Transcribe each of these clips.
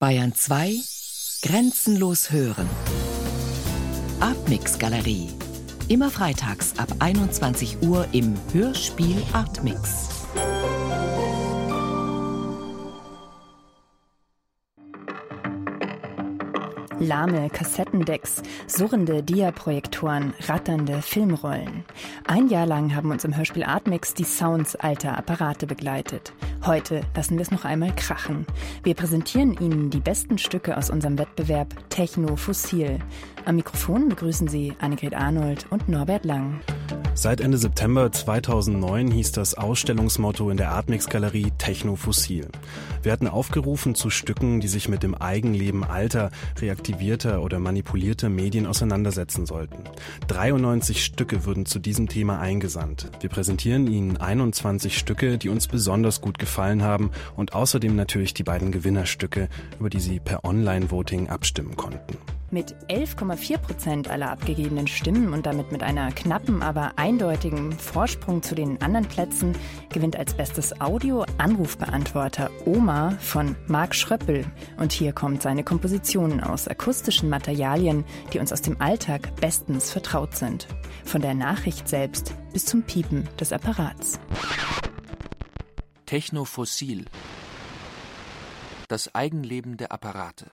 Bayern 2 Grenzenlos hören. Artmix Galerie. Immer freitags ab 21 Uhr im Hörspiel Artmix. Lahme Kassettendecks, surrende Diaprojektoren, ratternde Filmrollen. Ein Jahr lang haben uns im Hörspiel Artmix die Sounds alter Apparate begleitet. Heute lassen wir es noch einmal krachen. Wir präsentieren Ihnen die besten Stücke aus unserem Wettbewerb Techno Fossil. Am Mikrofon begrüßen Sie Annegret Arnold und Norbert Lang. Seit Ende September 2009 hieß das Ausstellungsmotto in der Artmix Galerie Techno Fossil. Wir hatten aufgerufen zu Stücken, die sich mit dem Eigenleben alter, reaktivierter oder manipulierter Medien auseinandersetzen sollten. 93 Stücke wurden zu diesem Thema eingesandt. Wir präsentieren Ihnen 21 Stücke, die uns besonders gut gefallen haben und außerdem natürlich die beiden Gewinnerstücke, über die Sie per Online-Voting abstimmen konnten. Mit 11,4 Prozent aller abgegebenen Stimmen und damit mit einer knappen, aber eindeutigen Vorsprung zu den anderen Plätzen gewinnt als bestes Audio Anrufbeantworter Oma von Marc Schröppel. Und hier kommt seine Komposition aus akustischen Materialien, die uns aus dem Alltag bestens vertraut sind. Von der Nachricht selbst bis zum Piepen des Apparats. Technofossil. Das Eigenleben der Apparate.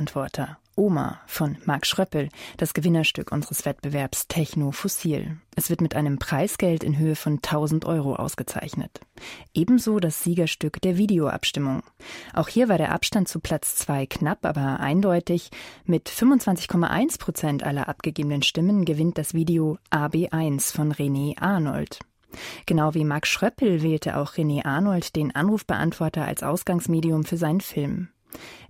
Anrufbeantworter Oma von Marc Schröppel, das Gewinnerstück unseres Wettbewerbs Techno Fossil. Es wird mit einem Preisgeld in Höhe von 1000 Euro ausgezeichnet. Ebenso das Siegerstück der Videoabstimmung. Auch hier war der Abstand zu Platz 2 knapp, aber eindeutig. Mit 25,1 Prozent aller abgegebenen Stimmen gewinnt das Video AB1 von René Arnold. Genau wie Marc Schröppel wählte auch René Arnold den Anrufbeantworter als Ausgangsmedium für seinen Film.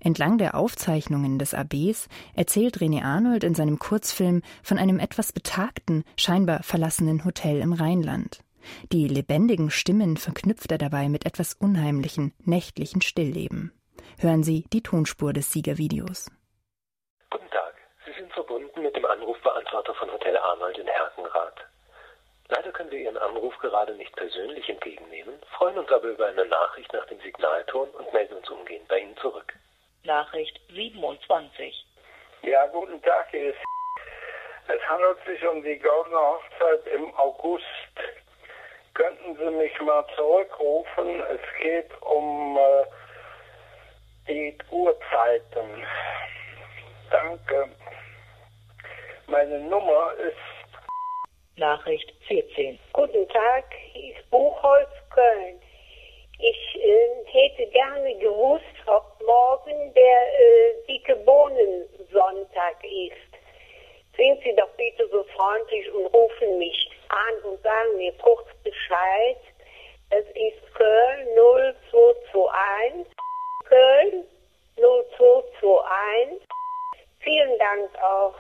Entlang der Aufzeichnungen des ABs erzählt René Arnold in seinem Kurzfilm von einem etwas betagten, scheinbar verlassenen Hotel im Rheinland. Die lebendigen Stimmen verknüpft er dabei mit etwas unheimlichen, nächtlichen Stillleben. Hören Sie die Tonspur des Siegervideos. Guten Tag, Sie sind verbunden mit dem Anrufbeantworter von Hotel Arnold in Herkenrath. Leider können wir Ihren Anruf gerade nicht persönlich entgegennehmen, freuen uns aber über eine Nachricht nach dem Signalton und melden uns umgehend bei Ihnen zurück. Nachricht 27. Ja, guten Tag, hier ist es handelt sich um die goldene Hochzeit im August. Könnten Sie mich mal zurückrufen? Es geht um äh, Zeitung. Danke. Meine Nummer ist Nachricht 14. Guten Tag, ich Buchholz Köln. Ich äh, hätte gerne gewusst, ob morgen der äh, dicke Bohnen-Sonntag ist. Sind Sie doch bitte so freundlich und rufen mich an und sagen mir kurz Bescheid. Es ist Köln 0221. Köln 0221. Vielen Dank auch.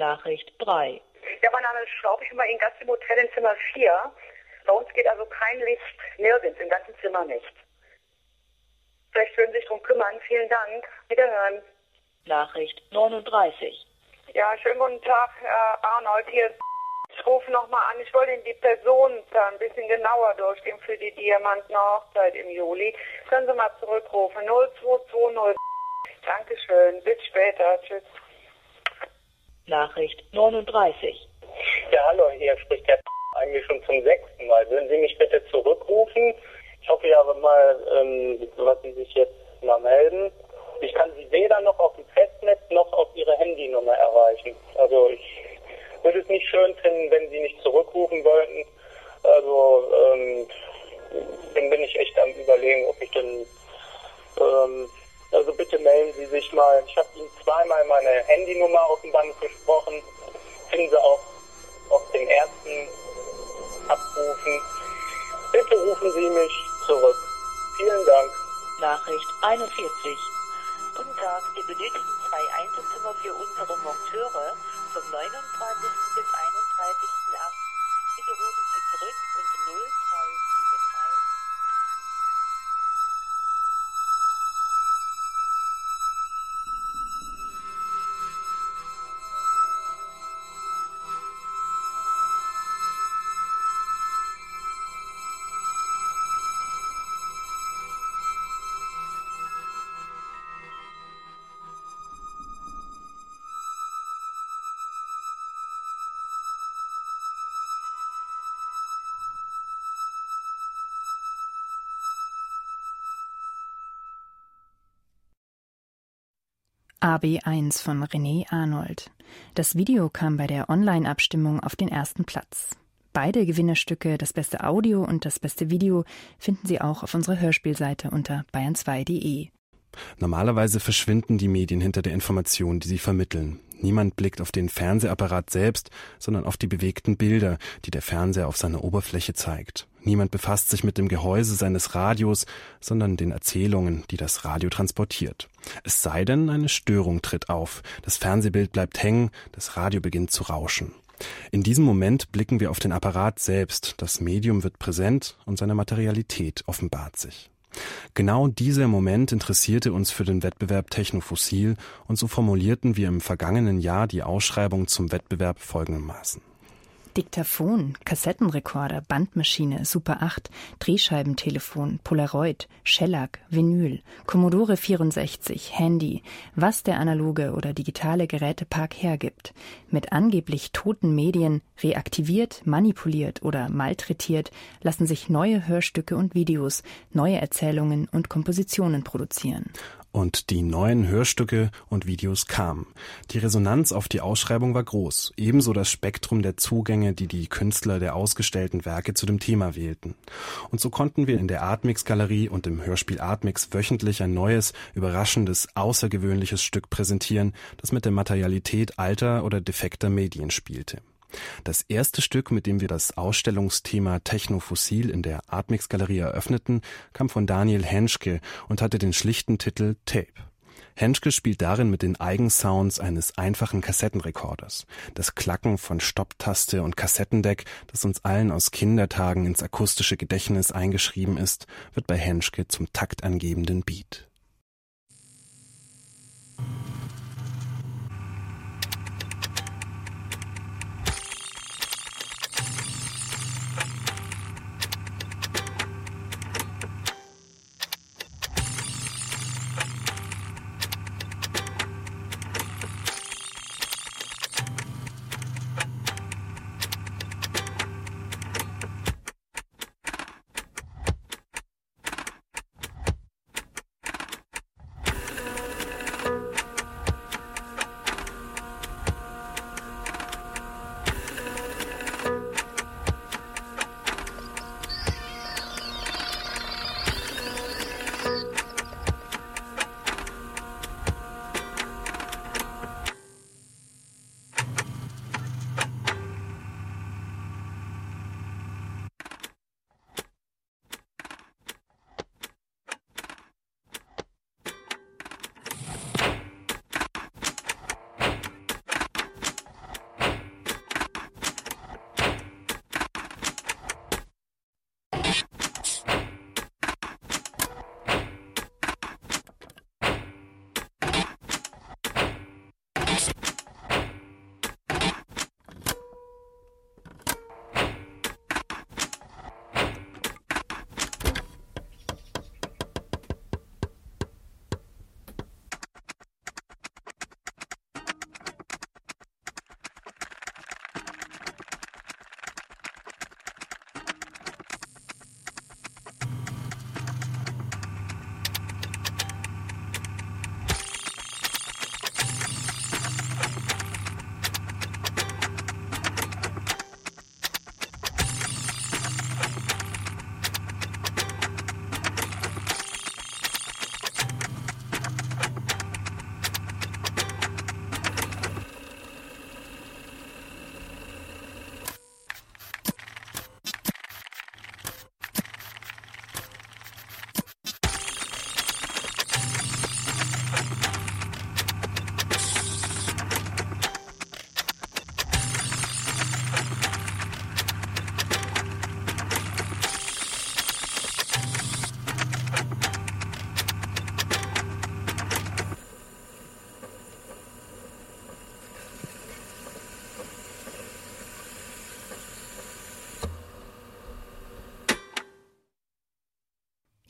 Nachricht 3. Ja, mein Name ist Schraub. Ich bin bei Ihnen Gast im Hotel in Zimmer 4. Bei uns geht also kein Licht nirgends, im ganzen Zimmer nicht. Vielleicht würden Sie sich darum kümmern. Vielen Dank. Wiederhören. Nachricht 39. Ja, schönen guten Tag, Herr Arnold. Hier ich rufe nochmal an. Ich wollte Ihnen die Personenzahl ein bisschen genauer durchgehen für die Diamantenhochzeit im Juli. Können Sie mal zurückrufen. 0220. Dankeschön. Bis später. Tschüss. Nachricht 39. Ja, hallo, hier spricht der eigentlich schon zum sechsten Mal. Würden Sie mich bitte zurückrufen? Ich hoffe ja mal, ähm, was Sie sich jetzt mal melden. Ich kann Sie weder noch auf dem Festnetz noch auf Ihre Handynummer erreichen. Also ich würde es nicht schön finden, wenn Sie nicht zurückrufen wollten. Also ähm, dann bin ich echt am überlegen, ob ich dann ähm, also bitte melden Sie sich mal. Ich habe Ihnen zweimal meine Handynummer auf dem Band gesprochen. Finden Sie auch auf den ersten abrufen. Bitte rufen Sie mich zurück. Vielen Dank. Nachricht 41. Guten Tag, wir benötigen zwei Einzelzimmer für unsere Monteure vom 29. bis 31.8. AB1 von René Arnold. Das Video kam bei der Online-Abstimmung auf den ersten Platz. Beide Gewinnerstücke, das beste Audio und das beste Video, finden Sie auch auf unserer Hörspielseite unter bayern2.de. Normalerweise verschwinden die Medien hinter der Information, die sie vermitteln. Niemand blickt auf den Fernsehapparat selbst, sondern auf die bewegten Bilder, die der Fernseher auf seiner Oberfläche zeigt. Niemand befasst sich mit dem Gehäuse seines Radios, sondern den Erzählungen, die das Radio transportiert. Es sei denn, eine Störung tritt auf, das Fernsehbild bleibt hängen, das Radio beginnt zu rauschen. In diesem Moment blicken wir auf den Apparat selbst, das Medium wird präsent und seine Materialität offenbart sich. Genau dieser Moment interessierte uns für den Wettbewerb Technofossil und so formulierten wir im vergangenen Jahr die Ausschreibung zum Wettbewerb folgendermaßen. Diktaphon, Kassettenrekorder, Bandmaschine, Super 8, Drehscheibentelefon, Polaroid, Shellac, Vinyl, Commodore 64, Handy, was der analoge oder digitale Gerätepark hergibt. Mit angeblich toten Medien, reaktiviert, manipuliert oder malträtiert, lassen sich neue Hörstücke und Videos, neue Erzählungen und Kompositionen produzieren und die neuen Hörstücke und Videos kamen. Die Resonanz auf die Ausschreibung war groß, ebenso das Spektrum der Zugänge, die die Künstler der ausgestellten Werke zu dem Thema wählten. Und so konnten wir in der Artmix Galerie und im Hörspiel Artmix wöchentlich ein neues, überraschendes, außergewöhnliches Stück präsentieren, das mit der Materialität alter oder defekter Medien spielte. Das erste Stück, mit dem wir das Ausstellungsthema Technofossil in der Artmix Galerie eröffneten, kam von Daniel Henschke und hatte den schlichten Titel Tape. Henschke spielt darin mit den Eigensounds eines einfachen Kassettenrekorders. Das Klacken von Stopptaste und Kassettendeck, das uns allen aus Kindertagen ins akustische Gedächtnis eingeschrieben ist, wird bei Henschke zum taktangebenden Beat.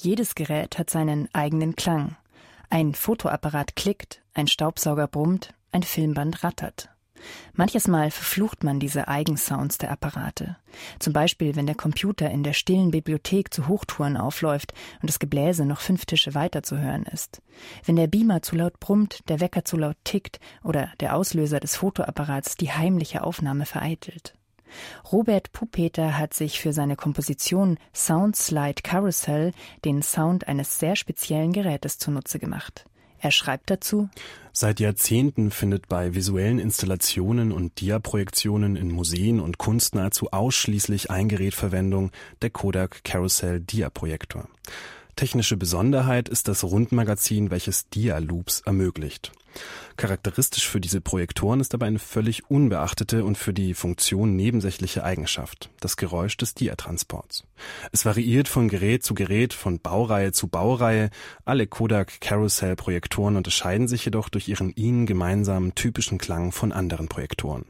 Jedes Gerät hat seinen eigenen Klang. Ein Fotoapparat klickt, ein Staubsauger brummt, ein Filmband rattert. Manches Mal verflucht man diese Eigensounds der Apparate. Zum Beispiel, wenn der Computer in der stillen Bibliothek zu Hochtouren aufläuft und das Gebläse noch fünf Tische weiter zu hören ist. Wenn der Beamer zu laut brummt, der Wecker zu laut tickt oder der Auslöser des Fotoapparats die heimliche Aufnahme vereitelt. Robert Pupeter hat sich für seine Komposition Sound Slide Carousel den Sound eines sehr speziellen Gerätes zunutze gemacht. Er schreibt dazu Seit Jahrzehnten findet bei visuellen Installationen und Diaprojektionen in Museen und Kunst nahezu ausschließlich ein Gerät Verwendung, der Kodak Carousel Diaprojektor. Technische Besonderheit ist das Rundmagazin, welches Dia-Loops ermöglicht. Charakteristisch für diese Projektoren ist aber eine völlig unbeachtete und für die Funktion nebensächliche Eigenschaft, das Geräusch des Dia-Transports. Es variiert von Gerät zu Gerät, von Baureihe zu Baureihe. Alle Kodak Carousel Projektoren unterscheiden sich jedoch durch ihren ihnen gemeinsamen typischen Klang von anderen Projektoren.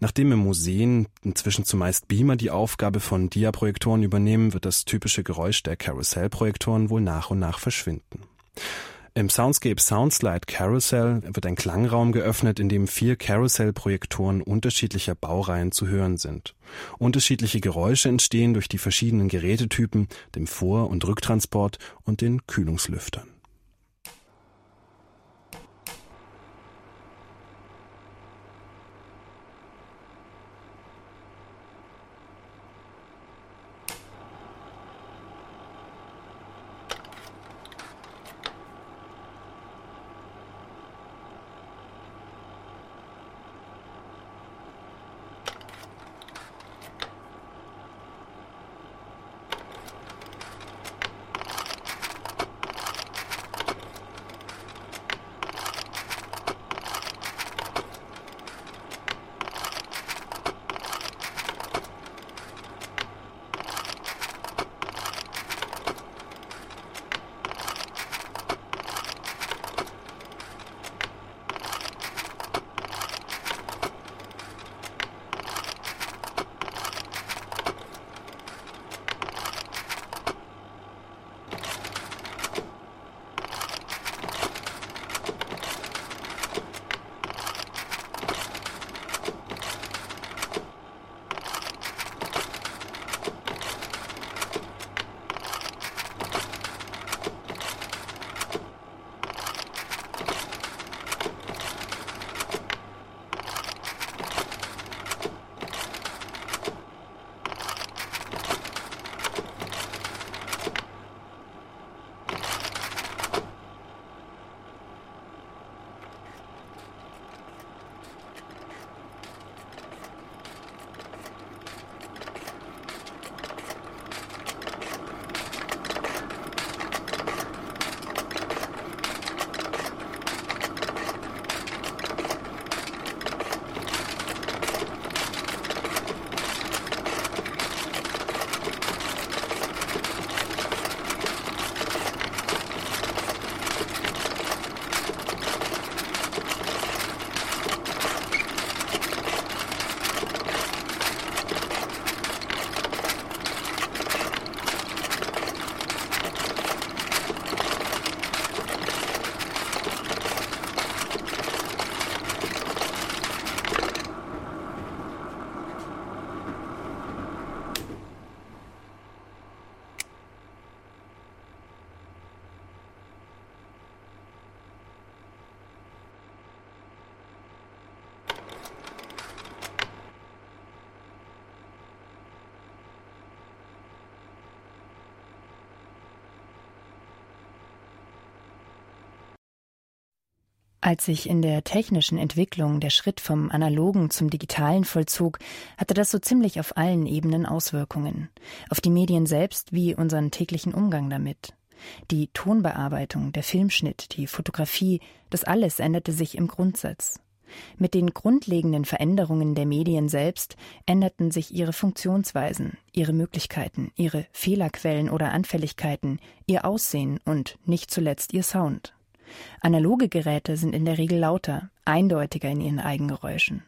Nachdem im Museen inzwischen zumeist Beamer die Aufgabe von Dia-Projektoren übernehmen, wird das typische Geräusch der Carousel-Projektoren wohl nach und nach verschwinden. Im Soundscape Soundslide Carousel wird ein Klangraum geöffnet, in dem vier Carousel-Projektoren unterschiedlicher Baureihen zu hören sind. Unterschiedliche Geräusche entstehen durch die verschiedenen Gerätetypen, dem Vor- und Rücktransport und den Kühlungslüftern. Als sich in der technischen Entwicklung der Schritt vom analogen zum digitalen vollzog, hatte das so ziemlich auf allen Ebenen Auswirkungen. Auf die Medien selbst wie unseren täglichen Umgang damit. Die Tonbearbeitung, der Filmschnitt, die Fotografie, das alles änderte sich im Grundsatz. Mit den grundlegenden Veränderungen der Medien selbst änderten sich ihre Funktionsweisen, ihre Möglichkeiten, ihre Fehlerquellen oder Anfälligkeiten, ihr Aussehen und nicht zuletzt ihr Sound. Analoge Geräte sind in der Regel lauter, eindeutiger in ihren Eigengeräuschen.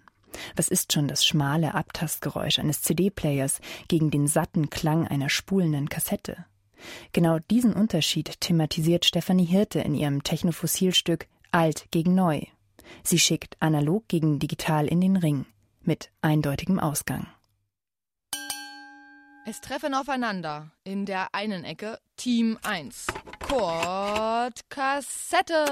Was ist schon das schmale Abtastgeräusch eines CD-Players gegen den satten Klang einer spulenden Kassette? Genau diesen Unterschied thematisiert Stefanie Hirte in ihrem Technofossilstück Alt gegen Neu. Sie schickt analog gegen digital in den Ring mit eindeutigem Ausgang. Es treffen aufeinander in der einen Ecke Team 1, Chord, Kassette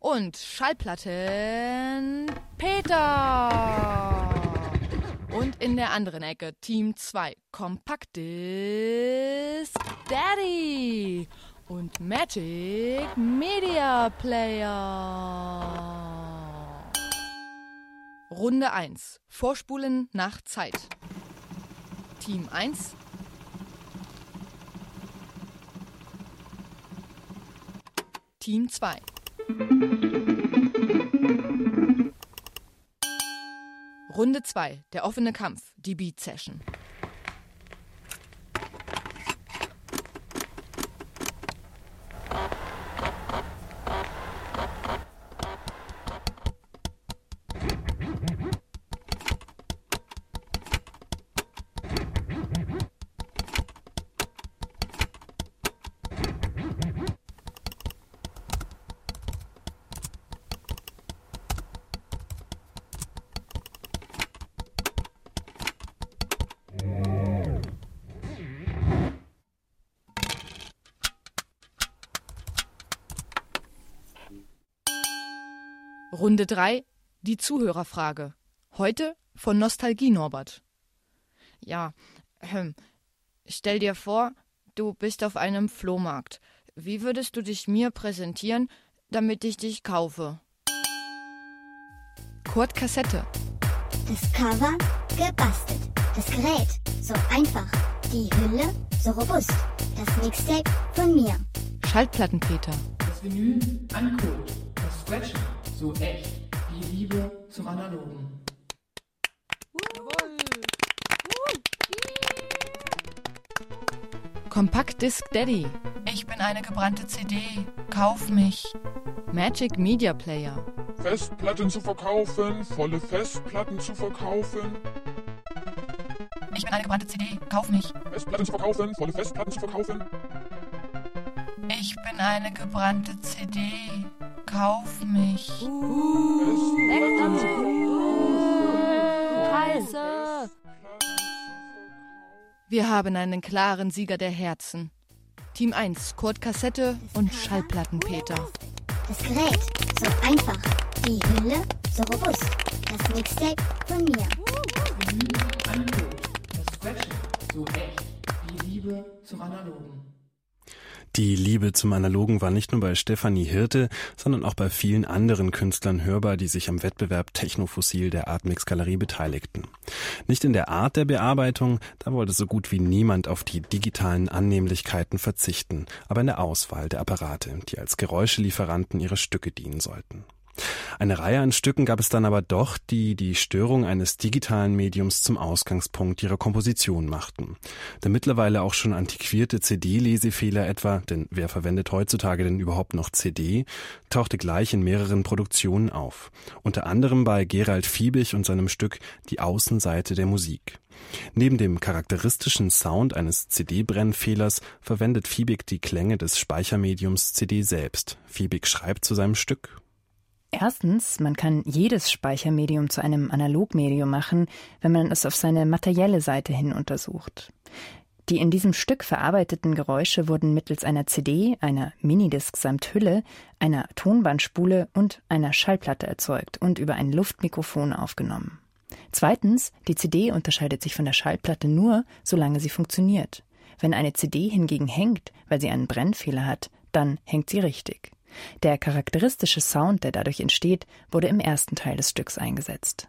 und Schallplatten Peter. Und in der anderen Ecke Team 2, Kompaktdisc Daddy und Magic Media Player. Runde 1, Vorspulen nach Zeit. Team 1. Team 2. Runde 2, der offene Kampf, die Beat Session. Runde 3, die Zuhörerfrage. Heute von Nostalgie Norbert. Ja, ähm, stell dir vor, du bist auf einem Flohmarkt. Wie würdest du dich mir präsentieren, damit ich dich kaufe? Kurt Kassette. Das Cover gebastelt. Das Gerät so einfach. Die Hülle so robust. Das Mixtape von mir. Schallplattenpeter. Das Vinyl ein Code. Das Scratchen so echt. Die Liebe zum Analogen. Compact Disc Daddy. Ich bin eine gebrannte CD. Kauf mich. Magic Media Player. Festplatten zu verkaufen, volle Festplatten zu verkaufen. Ich bin eine gebrannte CD. Kauf mich. Festplatten zu verkaufen, volle Festplatten zu verkaufen. Ich bin eine gebrannte CD. Kauf mich. Scheiße. Wir haben einen klaren Sieger der Herzen. Team 1, Kurt Kassette und Schallplattenpeter. Das Gerät so einfach. Die Hülle so robust. Das Mixtape von mir. Das Scratchen so echt. Die Liebe zum Analogen. Die Liebe zum Analogen war nicht nur bei Stefanie Hirte, sondern auch bei vielen anderen Künstlern hörbar, die sich am Wettbewerb Technofossil der Artmix Galerie beteiligten. Nicht in der Art der Bearbeitung, da wollte so gut wie niemand auf die digitalen Annehmlichkeiten verzichten, aber in der Auswahl der Apparate, die als Geräuschelieferanten ihrer Stücke dienen sollten. Eine Reihe an Stücken gab es dann aber doch, die die Störung eines digitalen Mediums zum Ausgangspunkt ihrer Komposition machten. Der mittlerweile auch schon antiquierte CD-Lesefehler etwa, denn wer verwendet heutzutage denn überhaupt noch CD, tauchte gleich in mehreren Produktionen auf. Unter anderem bei Gerald Fiebig und seinem Stück Die Außenseite der Musik. Neben dem charakteristischen Sound eines CD-Brennfehlers verwendet Fiebig die Klänge des Speichermediums CD selbst. Fiebig schreibt zu seinem Stück Erstens, man kann jedes Speichermedium zu einem Analogmedium machen, wenn man es auf seine materielle Seite hin untersucht. Die in diesem Stück verarbeiteten Geräusche wurden mittels einer CD, einer Minidisc samt Hülle, einer Tonbandspule und einer Schallplatte erzeugt und über ein Luftmikrofon aufgenommen. Zweitens, die CD unterscheidet sich von der Schallplatte nur, solange sie funktioniert. Wenn eine CD hingegen hängt, weil sie einen Brennfehler hat, dann hängt sie richtig. Der charakteristische Sound, der dadurch entsteht, wurde im ersten Teil des Stücks eingesetzt.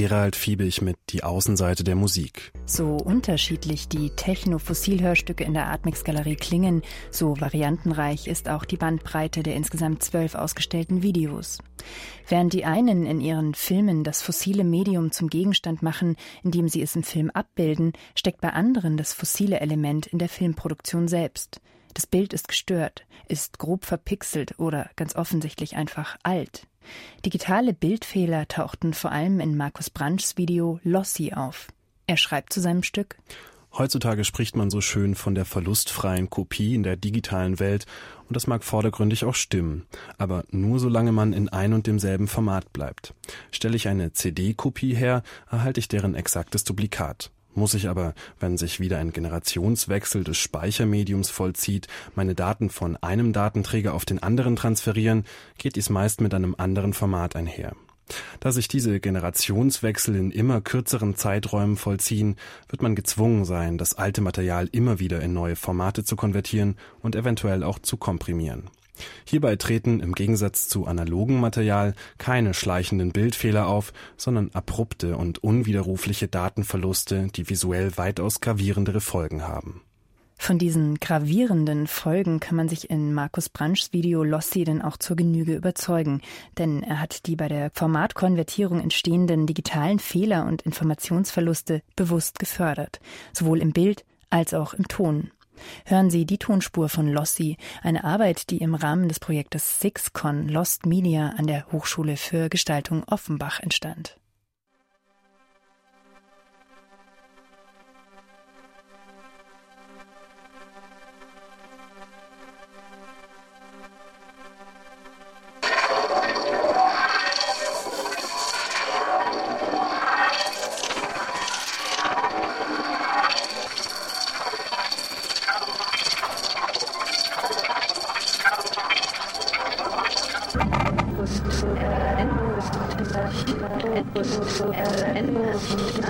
Gerald Fiebig mit Die Außenseite der Musik. So unterschiedlich die Techno-Fossil-Hörstücke in der Artmix-Galerie klingen, so variantenreich ist auch die Bandbreite der insgesamt zwölf ausgestellten Videos. Während die einen in ihren Filmen das fossile Medium zum Gegenstand machen, indem sie es im Film abbilden, steckt bei anderen das fossile Element in der Filmproduktion selbst. Das Bild ist gestört, ist grob verpixelt oder ganz offensichtlich einfach alt. Digitale Bildfehler tauchten vor allem in Markus Branchs Video Lossy auf. Er schreibt zu seinem Stück Heutzutage spricht man so schön von der verlustfreien Kopie in der digitalen Welt und das mag vordergründig auch stimmen, aber nur solange man in ein und demselben Format bleibt. Stelle ich eine CD-Kopie her, erhalte ich deren exaktes Duplikat. Muss ich aber, wenn sich wieder ein Generationswechsel des Speichermediums vollzieht, meine Daten von einem Datenträger auf den anderen transferieren, geht dies meist mit einem anderen Format einher. Da sich diese Generationswechsel in immer kürzeren Zeiträumen vollziehen, wird man gezwungen sein, das alte Material immer wieder in neue Formate zu konvertieren und eventuell auch zu komprimieren. Hierbei treten im Gegensatz zu analogem Material keine schleichenden Bildfehler auf, sondern abrupte und unwiderrufliche Datenverluste, die visuell weitaus gravierendere Folgen haben. Von diesen gravierenden Folgen kann man sich in Markus Branchs Video Lossi denn auch zur Genüge überzeugen, denn er hat die bei der Formatkonvertierung entstehenden digitalen Fehler und Informationsverluste bewusst gefördert, sowohl im Bild als auch im Ton. Hören Sie die Tonspur von Lossi, eine Arbeit, die im Rahmen des Projektes SixCon Lost Media an der Hochschule für Gestaltung Offenbach entstand.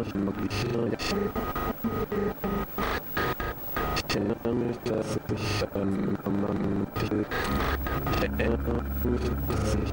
Ich erinnere mich, dass ich ähm, ich, ich erinnere mich, dass ich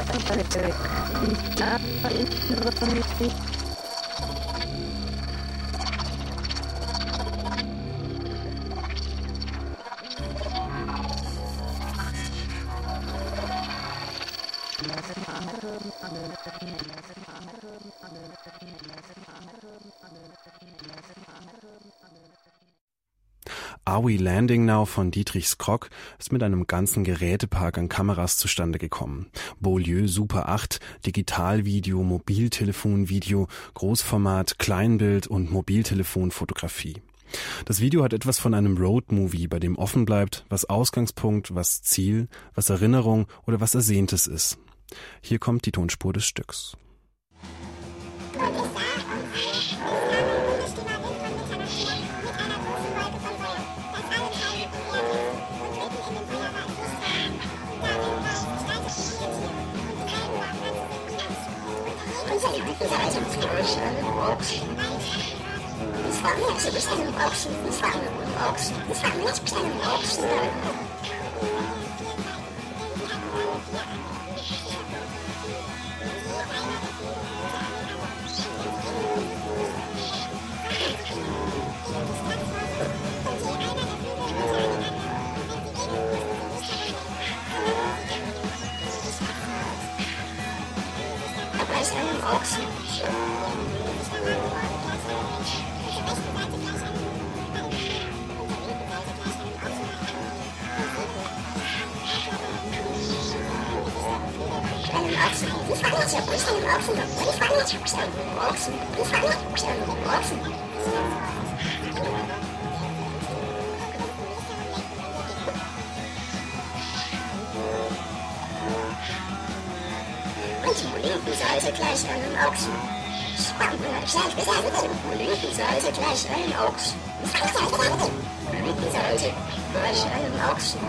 Esto es, nada, lo que me. Are We Landing Now von Dietrich Skrock ist mit einem ganzen Gerätepark an Kameras zustande gekommen. Beaulieu Super 8, Digitalvideo, Mobiltelefonvideo, Großformat, Kleinbild und Mobiltelefonfotografie. Das Video hat etwas von einem Roadmovie, bei dem offen bleibt, was Ausgangspunkt, was Ziel, was Erinnerung oder was Ersehntes ist. Hier kommt die Tonspur des Stücks. Sławniacy wystawią oksy, sławy oksy, sławniacy wystawią oksy. Wystawią Molekensäure gleich einem Ochsen. Spannender Schlag gesagt, Molekensäure gleich einem Ochsen. Molekensäure gleich einem Ochsen.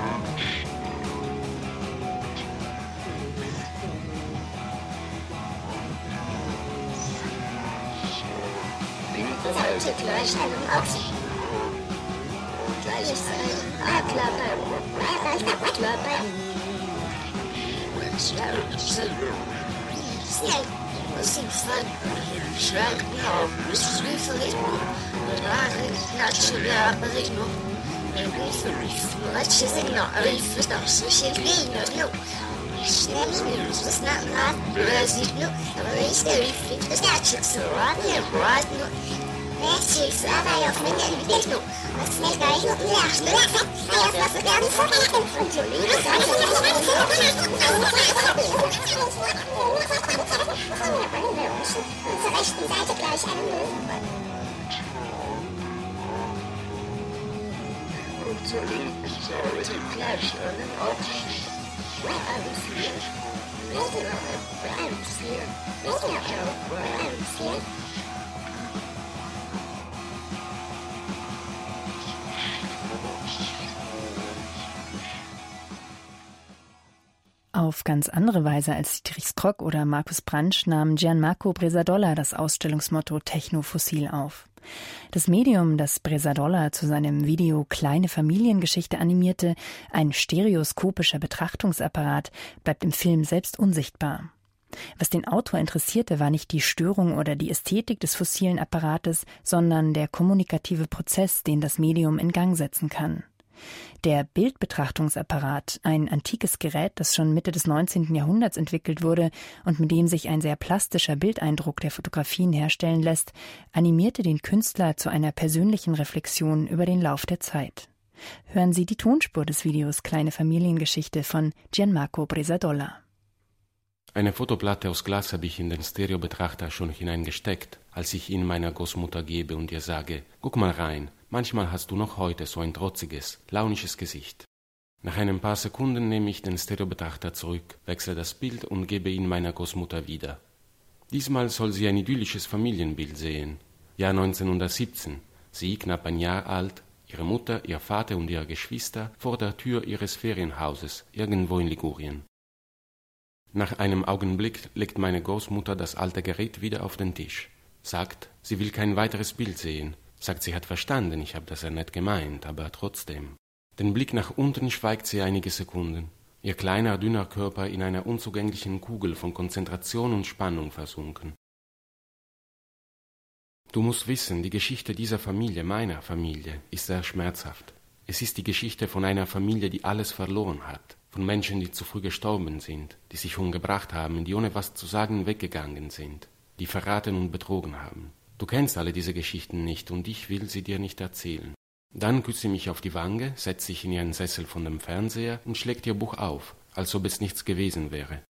Molekensäure gleich einem Ochsen. Gleich ist ein Adler beim Adler beim Schnell, schnell. Schnell. Was ist von Schrank auf? Ist wie verrückt. Rare Klatsche, ja, Rino. Watje zijn nog even nog zo shit niet nog. Snel nu, zo snel laat, wees niet nog. Wees er even, dus dat je zo Netflix, Lava auf Winterentwicklung. Was fällt bei Ihnen in der Schnurrsack? Sei auf was wir glauben, so kann ich den Fund tun. Was soll ich denn mit dem Fund tun? Zur rechten Seite gleich einen Löwenball. Und zur linken Seite gleich einen Aufstieg. Round 4. Regular Round 4. Regular Round 4. Auf ganz andere Weise als Dietrich Strock oder Markus Brandsch nahm Gianmarco Bresadolla das Ausstellungsmotto Technofossil auf. Das Medium, das Bresadolla zu seinem Video Kleine Familiengeschichte animierte, ein stereoskopischer Betrachtungsapparat, bleibt im Film selbst unsichtbar. Was den Autor interessierte, war nicht die Störung oder die Ästhetik des fossilen Apparates, sondern der kommunikative Prozess, den das Medium in Gang setzen kann. Der Bildbetrachtungsapparat, ein antikes Gerät, das schon Mitte des 19. Jahrhunderts entwickelt wurde und mit dem sich ein sehr plastischer Bildeindruck der Fotografien herstellen lässt, animierte den Künstler zu einer persönlichen Reflexion über den Lauf der Zeit. Hören Sie die Tonspur des Videos Kleine Familiengeschichte von Gianmarco Bresadolla. Eine Fotoplatte aus Glas habe ich in den Stereobetrachter schon hineingesteckt, als ich ihn meiner Großmutter gebe und ihr sage, guck mal rein, manchmal hast du noch heute so ein trotziges, launisches Gesicht. Nach ein paar Sekunden nehme ich den Stereobetrachter zurück, wechsle das Bild und gebe ihn meiner Großmutter wieder. Diesmal soll sie ein idyllisches Familienbild sehen. Jahr 1917, sie knapp ein Jahr alt, ihre Mutter, ihr Vater und ihre Geschwister vor der Tür ihres Ferienhauses irgendwo in Ligurien. Nach einem Augenblick legt meine Großmutter das alte Gerät wieder auf den Tisch, sagt, sie will kein weiteres Bild sehen, sagt, sie hat verstanden, ich habe das ja nett gemeint, aber trotzdem. Den Blick nach unten schweigt sie einige Sekunden, ihr kleiner, dünner Körper in einer unzugänglichen Kugel von Konzentration und Spannung versunken. Du musst wissen, die Geschichte dieser Familie, meiner Familie, ist sehr schmerzhaft. Es ist die Geschichte von einer Familie, die alles verloren hat, von Menschen, die zu früh gestorben sind, die sich umgebracht haben, die ohne was zu sagen weggegangen sind, die verraten und betrogen haben. Du kennst alle diese Geschichten nicht und ich will sie dir nicht erzählen. Dann küsst sie mich auf die Wange, setzt sich in ihren Sessel von dem Fernseher und schlägt ihr Buch auf, als ob es nichts gewesen wäre.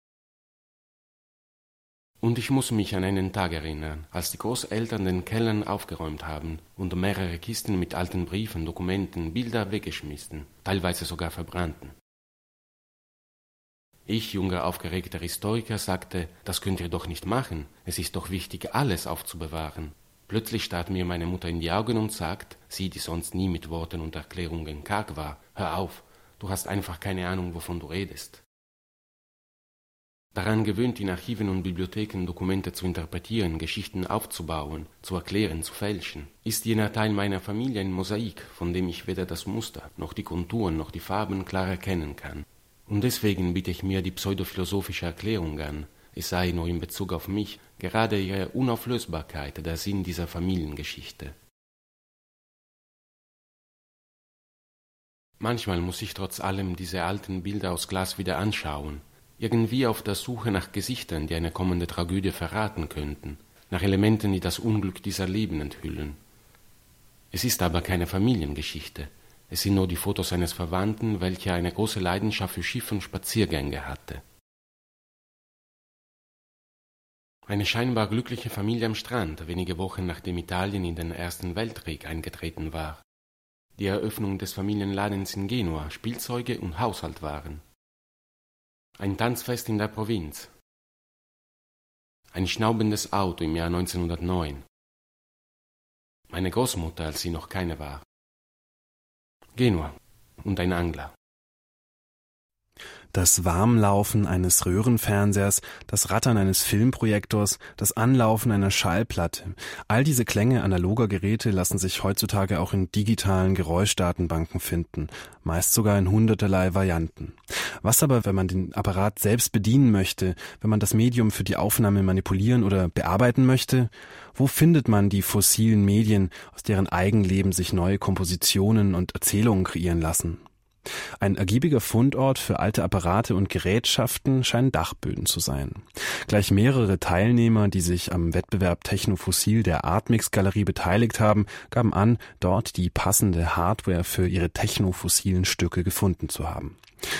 Und ich muss mich an einen Tag erinnern, als die Großeltern den Kellern aufgeräumt haben und mehrere Kisten mit alten Briefen, Dokumenten, Bilder weggeschmissen, teilweise sogar verbrannten. Ich, junger, aufgeregter Historiker, sagte, das könnt ihr doch nicht machen, es ist doch wichtig, alles aufzubewahren. Plötzlich starrt mir meine Mutter in die Augen und sagt, sie, die sonst nie mit Worten und Erklärungen karg war, hör auf, du hast einfach keine Ahnung, wovon du redest. daran gewöhnt, in Archiven und Bibliotheken Dokumente zu interpretieren, Geschichten aufzubauen, zu erklären, zu fälschen, ist jener Teil meiner Familie ein Mosaik, von dem ich weder das Muster noch die Konturen noch die Farben klar erkennen kann. Und deswegen biete ich mir die pseudophilosophische Erklärung an, es sei nur in Bezug auf mich gerade ihre Unauflösbarkeit der Sinn dieser Familiengeschichte. Manchmal muss ich trotz allem diese alten Bilder aus Glas wieder anschauen, irgendwie auf der Suche nach Gesichtern, die eine kommende Tragödie verraten könnten, nach Elementen, die das Unglück dieser Leben enthüllen. Es ist aber keine Familiengeschichte, es sind nur die Fotos eines Verwandten, welcher eine große Leidenschaft für Schiff und Spaziergänge hatte. Eine scheinbar glückliche Familie am Strand, wenige Wochen nachdem Italien in den Ersten Weltkrieg eingetreten war. Die Eröffnung des Familienladens in Genua, Spielzeuge und Haushalt waren. Ein Tanzfest in der Provinz. Ein schnaubendes Auto im Jahr 1909. Meine Großmutter, als sie noch keine war. Genua und ein Angler. Das Warmlaufen eines Röhrenfernsehers, das Rattern eines Filmprojektors, das Anlaufen einer Schallplatte. All diese Klänge analoger Geräte lassen sich heutzutage auch in digitalen Geräuschdatenbanken finden, meist sogar in hunderterlei Varianten. Was aber, wenn man den Apparat selbst bedienen möchte, wenn man das Medium für die Aufnahme manipulieren oder bearbeiten möchte? Wo findet man die fossilen Medien, aus deren Eigenleben sich neue Kompositionen und Erzählungen kreieren lassen? Ein ergiebiger Fundort für alte Apparate und Gerätschaften scheinen Dachböden zu sein. Gleich mehrere Teilnehmer, die sich am Wettbewerb Technofossil der Artmix Galerie beteiligt haben, gaben an, dort die passende Hardware für ihre technofossilen Stücke gefunden zu haben.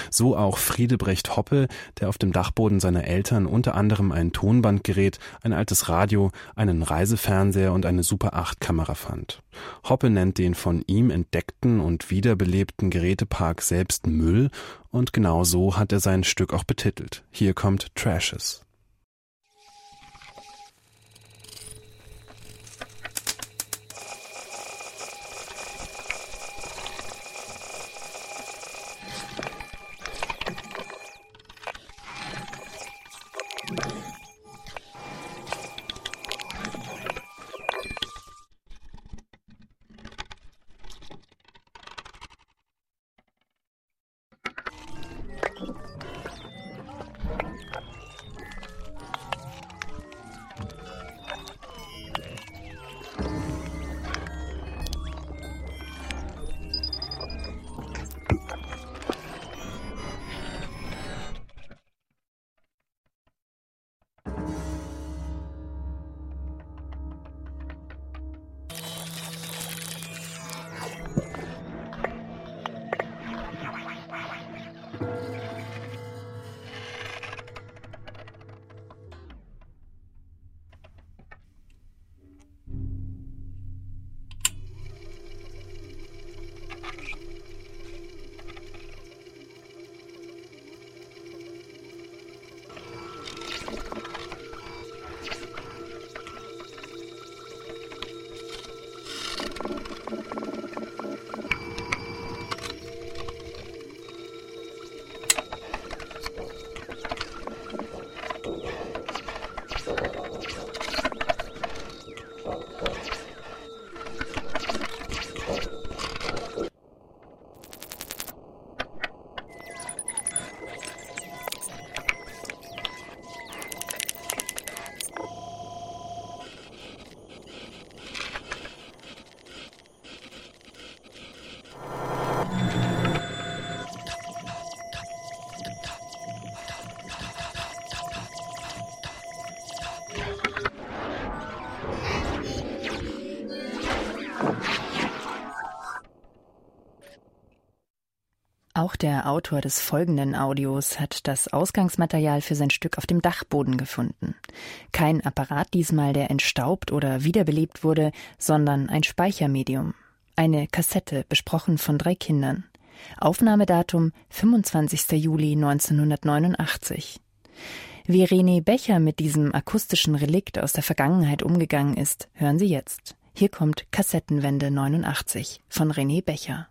So auch Friedebrecht Hoppe, der auf dem Dachboden seiner Eltern unter anderem ein Tonbandgerät, ein altes Radio, einen Reisefernseher und eine Super 8 Kamera fand. Hoppe nennt den von ihm entdeckten und wiederbelebten Gerätepark selbst Müll und genau so hat er sein Stück auch betitelt. Hier kommt Trashes. Auch der Autor des folgenden Audios hat das Ausgangsmaterial für sein Stück auf dem Dachboden gefunden. Kein Apparat diesmal, der entstaubt oder wiederbelebt wurde, sondern ein Speichermedium. Eine Kassette, besprochen von drei Kindern. Aufnahmedatum 25. Juli 1989. Wie René Becher mit diesem akustischen Relikt aus der Vergangenheit umgegangen ist, hören Sie jetzt. Hier kommt Kassettenwende 89 von René Becher.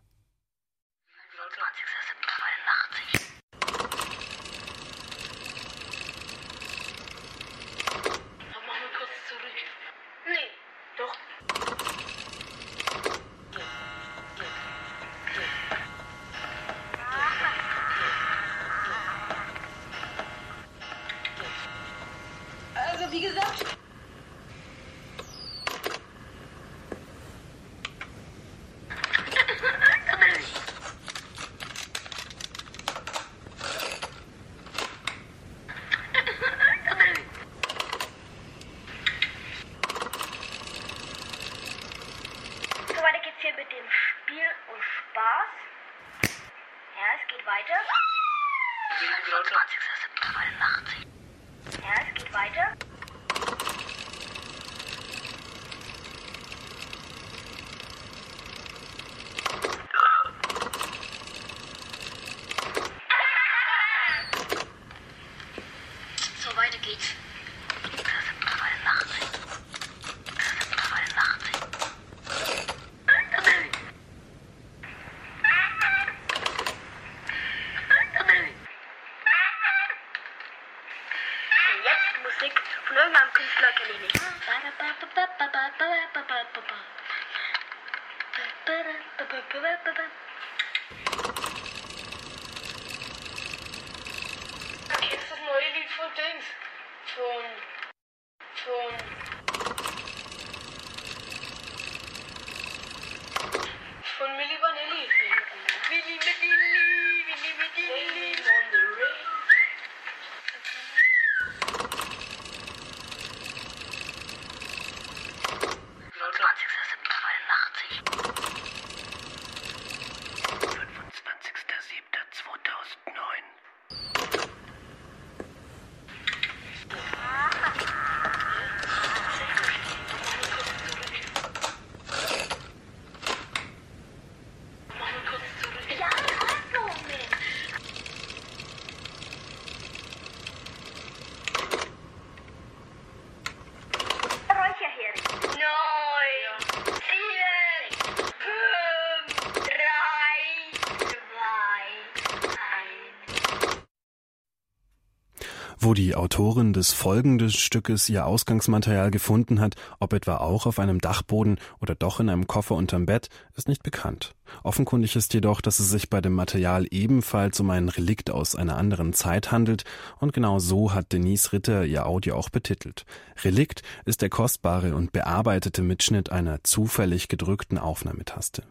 Wo die Autorin des folgenden Stückes ihr Ausgangsmaterial gefunden hat, ob etwa auch auf einem Dachboden oder doch in einem Koffer unterm Bett, ist nicht bekannt. Offenkundig ist jedoch, dass es sich bei dem Material ebenfalls um ein Relikt aus einer anderen Zeit handelt und genau so hat Denise Ritter ihr Audio auch betitelt. Relikt ist der kostbare und bearbeitete Mitschnitt einer zufällig gedrückten Aufnahmetaste.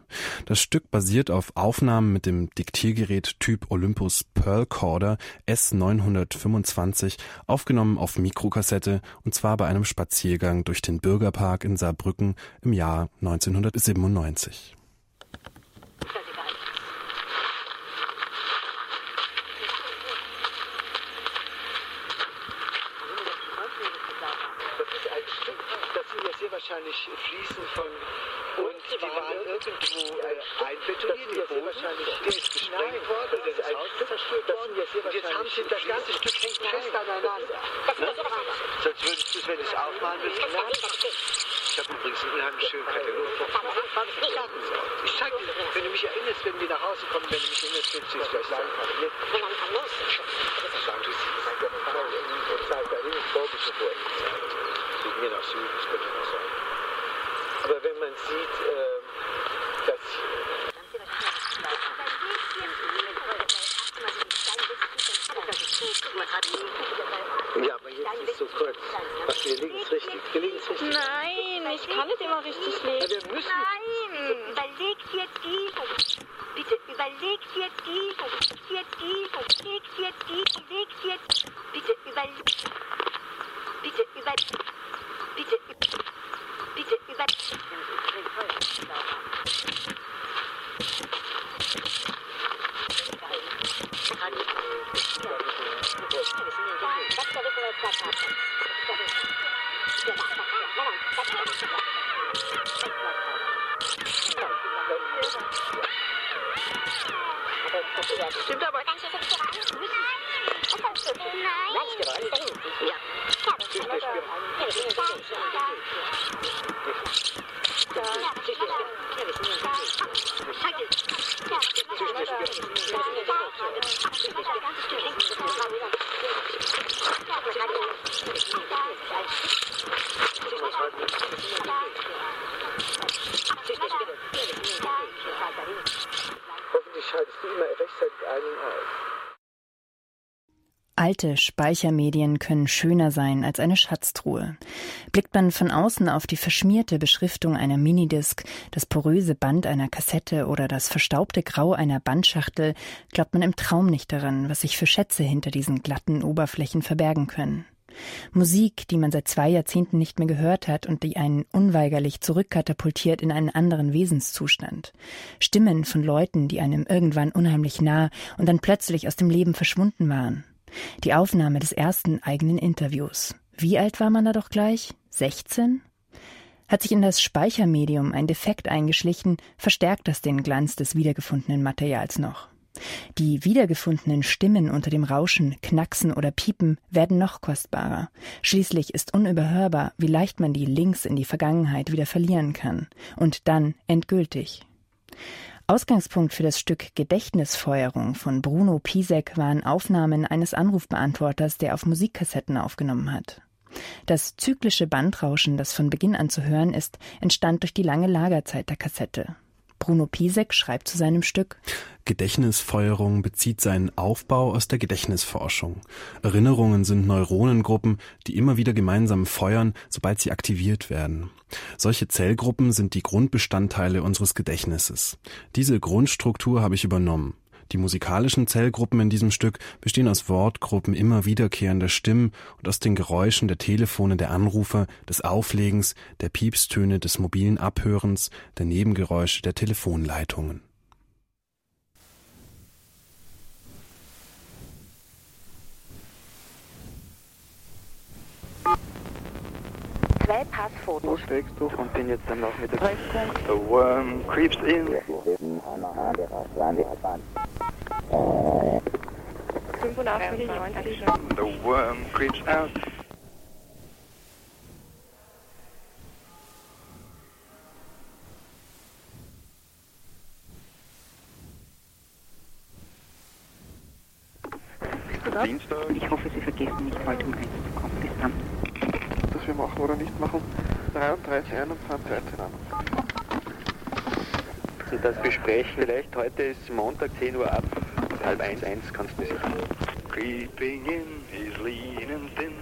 Das Stück basiert auf Aufnahmen mit dem Diktiergerät Typ Olympus Pearl Corder S925, aufgenommen auf Mikrokassette und zwar bei einem Spaziergang durch den Bürgerpark in Saarbrücken im Jahr 1997. Das ist ein Stück, das sind ja sehr wahrscheinlich Fliesen von und die waren irgendwo äh, einbetoniert. Das sind ja sehr wahrscheinlich der ist gesprengt worden, das ist ein Stück zerstört worden. Das sind ja sehr und jetzt haben sie das ganze Stück hängt fest aneinander. Ne? Sonst würdest du es, wenn du es aufmalen willst, merken. Ich habe übrigens einen unheimlich schönen Katalog. Ich zeig dir, wenn du mich erinnerst, wenn wir nach Hause kommen, wenn du mich erinnerst, willst du es gleich sagen. Sagen, du siehst, und zeigt da hin, vorgeschoben worden. Sieht mir nach Süden, das könnte man sagen. Aber wenn man sieht, äh, dass ja, aber jetzt ist so kurz. Ach, wir liegen es richtig. Wir liegen es richtig. Nein, ich kann nicht immer richtig lesen. Ja, wir müssen. Nein, überlegt jetzt die. Bitte überlegt jetzt die. Jetzt die. Überlegt jetzt die. Überlegt jetzt. Bitte überlegt. Bitte über. Bitte. Bitte über. Stimmt aber. 我不想吃我不想吃我不想吃我不想吃不想吃 Alte Speichermedien können schöner sein als eine Schatztruhe. Blickt man von außen auf die verschmierte Beschriftung einer Minidisc, das poröse Band einer Kassette oder das verstaubte Grau einer Bandschachtel, glaubt man im Traum nicht daran, was sich für Schätze hinter diesen glatten Oberflächen verbergen können. Musik, die man seit zwei Jahrzehnten nicht mehr gehört hat und die einen unweigerlich zurückkatapultiert in einen anderen Wesenszustand. Stimmen von Leuten, die einem irgendwann unheimlich nah und dann plötzlich aus dem Leben verschwunden waren. Die Aufnahme des ersten eigenen Interviews. Wie alt war man da doch gleich? 16? Hat sich in das Speichermedium ein Defekt eingeschlichen, verstärkt das den Glanz des wiedergefundenen Materials noch. Die wiedergefundenen Stimmen unter dem Rauschen, Knacksen oder Piepen werden noch kostbarer. Schließlich ist unüberhörbar, wie leicht man die Links in die Vergangenheit wieder verlieren kann. Und dann endgültig. Ausgangspunkt für das Stück Gedächtnisfeuerung von Bruno Pisek waren Aufnahmen eines Anrufbeantworters, der auf Musikkassetten aufgenommen hat. Das zyklische Bandrauschen, das von Beginn an zu hören ist, entstand durch die lange Lagerzeit der Kassette. Bruno Pisek schreibt zu seinem Stück Gedächtnisfeuerung bezieht seinen Aufbau aus der Gedächtnisforschung. Erinnerungen sind Neuronengruppen, die immer wieder gemeinsam feuern, sobald sie aktiviert werden. Solche Zellgruppen sind die Grundbestandteile unseres Gedächtnisses. Diese Grundstruktur habe ich übernommen. Die musikalischen Zellgruppen in diesem Stück bestehen aus Wortgruppen immer wiederkehrender Stimmen und aus den Geräuschen der Telefone der Anrufer, des Auflegens, der Piepstöne des mobilen Abhörens, der Nebengeräusche der Telefonleitungen. Zwei Passfotos. Wo steckst du und bin jetzt am Nachmittag. Treffpunkt. The worm creeps in. 85, 90. The worm creeps out. Dienstag. Ich hoffe, Sie vergessen nicht bald um eins zu kommen. Bis dann. Was wir machen oder nicht machen. 33, 21, 13 Sie das besprechen. Vielleicht heute ist Montag 10 Uhr ab. Halb eins, eins kannst du sicher. Creeping in, he's lean and thin.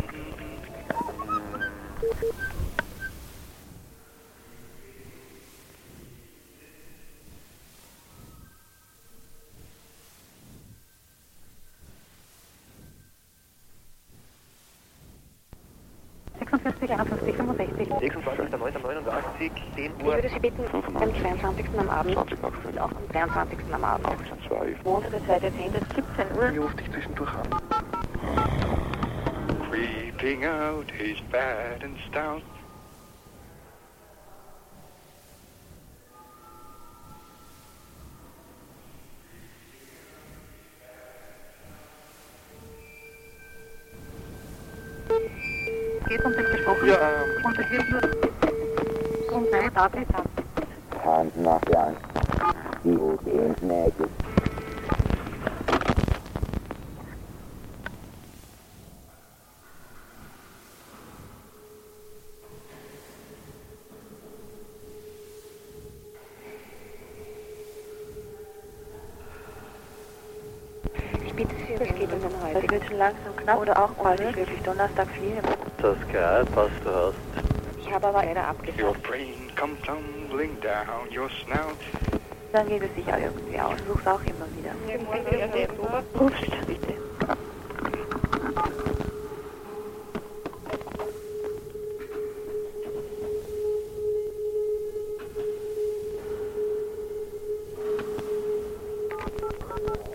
Ich würde Sie bitten, am 22. am Abend. Und auch am 23. am Abend. Montag, der 2. 10. 17 Uhr. Ich rufe dich zwischendurch an. Creeping out, he's bad and stout. Geht Ihnen heute. Das wird schon langsam knapp. Oder auch bald ich wirklich Donnerstag fliegen. Das Gehalt, was du hast. Ich habe aber leider Your abgesagt. brain come tumbling down your snout. Dann geht es sicher irgendwie aus. Versuche auch immer wieder. Ups, bitte.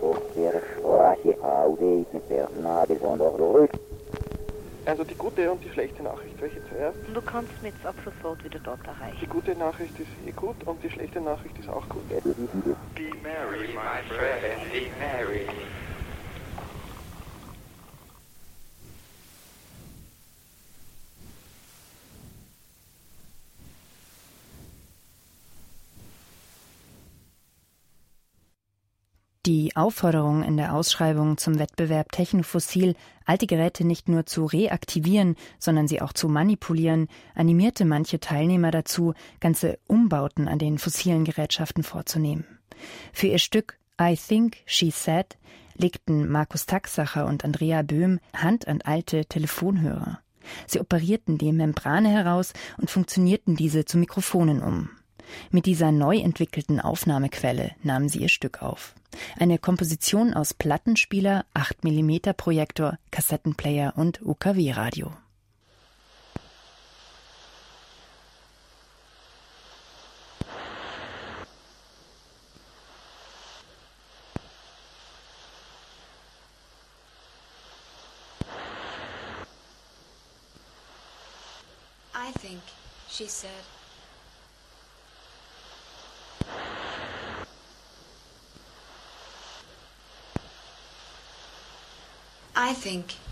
Auf der Straße auflegen, der Nabel von der Rück. Also die gute und die schlechte Nachricht. Welche zuerst? Du kannst mich jetzt ab sofort wieder dort erreichen. Die gute Nachricht ist eh gut und die schlechte Nachricht ist auch gut. Be merry, my friend, be merry. Aufforderung in der Ausschreibung zum Wettbewerb Technofossil, alte Geräte nicht nur zu reaktivieren, sondern sie auch zu manipulieren, animierte manche Teilnehmer dazu, ganze Umbauten an den fossilen Gerätschaften vorzunehmen. Für ihr Stück I Think She Said legten Markus Taxacher und Andrea Böhm Hand an alte Telefonhörer. Sie operierten die Membrane heraus und funktionierten diese zu Mikrofonen um. Mit dieser neu entwickelten Aufnahmequelle nahmen sie ihr Stück auf. Eine Komposition aus Plattenspieler, 8 mm Projektor, Kassettenplayer und UKW-Radio. I think, she said. I think.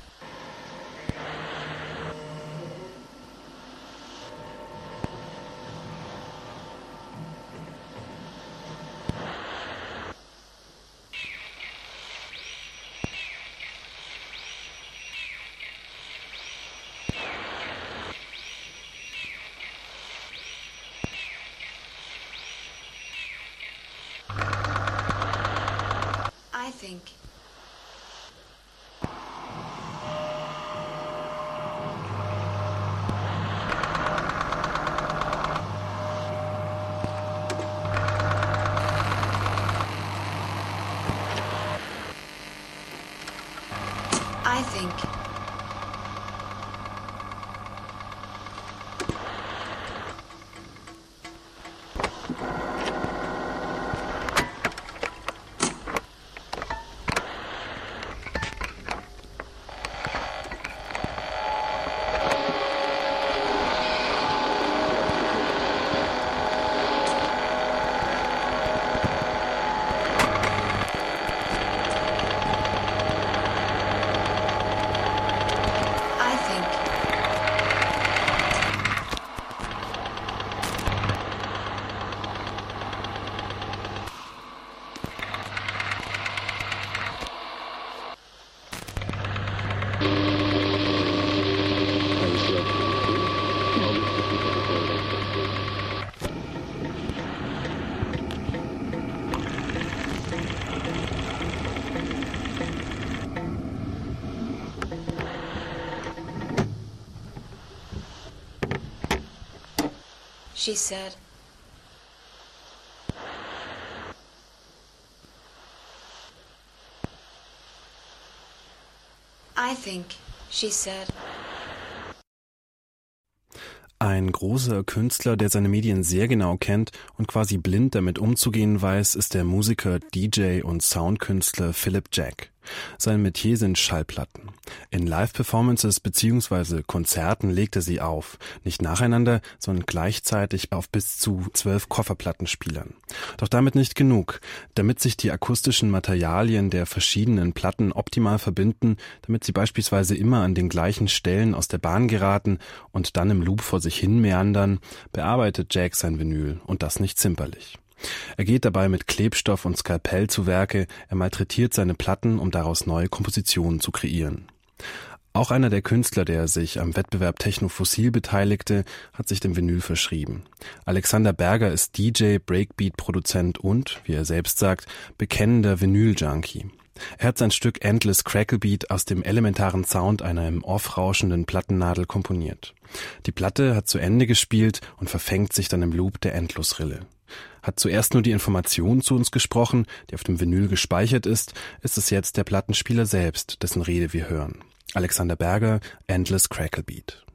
She said. I think, she said. Ein großer Künstler, der seine Medien sehr genau kennt und quasi blind damit umzugehen weiß, ist der Musiker, DJ und Soundkünstler Philip Jack. Sein Metier sind Schallplatten. In Live-Performances bzw. Konzerten legt er sie auf, nicht nacheinander, sondern gleichzeitig auf bis zu zwölf Kofferplattenspielern. Doch damit nicht genug. Damit sich die akustischen Materialien der verschiedenen Platten optimal verbinden, damit sie beispielsweise immer an den gleichen Stellen aus der Bahn geraten und dann im Loop vor sich hin meandern, bearbeitet Jack sein Vinyl und das nicht zimperlich. Er geht dabei mit Klebstoff und Skalpell zu Werke, er malträtiert seine Platten, um daraus neue Kompositionen zu kreieren. Auch einer der Künstler, der sich am Wettbewerb Techno Fossil beteiligte, hat sich dem Vinyl verschrieben. Alexander Berger ist DJ, Breakbeat-Produzent und, wie er selbst sagt, bekennender Vinyl-Junkie. Er hat sein Stück Endless Cracklebeat aus dem elementaren Sound einer im Off rauschenden Plattennadel komponiert. Die Platte hat zu Ende gespielt und verfängt sich dann im Loop der Endlosrille. Hat zuerst nur die Information zu uns gesprochen, die auf dem Vinyl gespeichert ist, ist es jetzt der Plattenspieler selbst, dessen Rede wir hören. Alexander Berger, Endless Cracklebeat.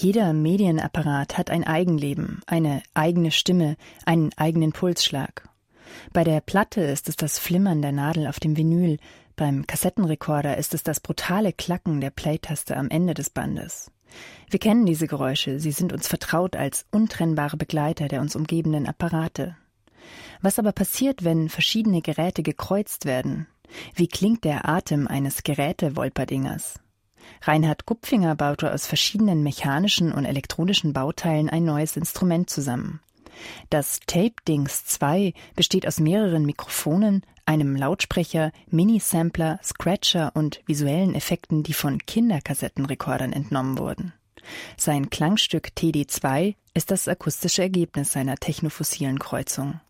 Jeder Medienapparat hat ein Eigenleben, eine eigene Stimme, einen eigenen Pulsschlag. Bei der Platte ist es das Flimmern der Nadel auf dem Vinyl, beim Kassettenrekorder ist es das brutale Klacken der Playtaste am Ende des Bandes. Wir kennen diese Geräusche, sie sind uns vertraut als untrennbare Begleiter der uns umgebenden Apparate. Was aber passiert, wenn verschiedene Geräte gekreuzt werden? Wie klingt der Atem eines Gerätewolperdingers? Reinhard Kupfinger baute aus verschiedenen mechanischen und elektronischen Bauteilen ein neues Instrument zusammen. Das Tape-Dings 2 besteht aus mehreren Mikrofonen, einem Lautsprecher, Mini-Sampler, Scratcher und visuellen Effekten, die von Kinderkassettenrekordern entnommen wurden. Sein Klangstück TD2 ist das akustische Ergebnis seiner technofossilen Kreuzung.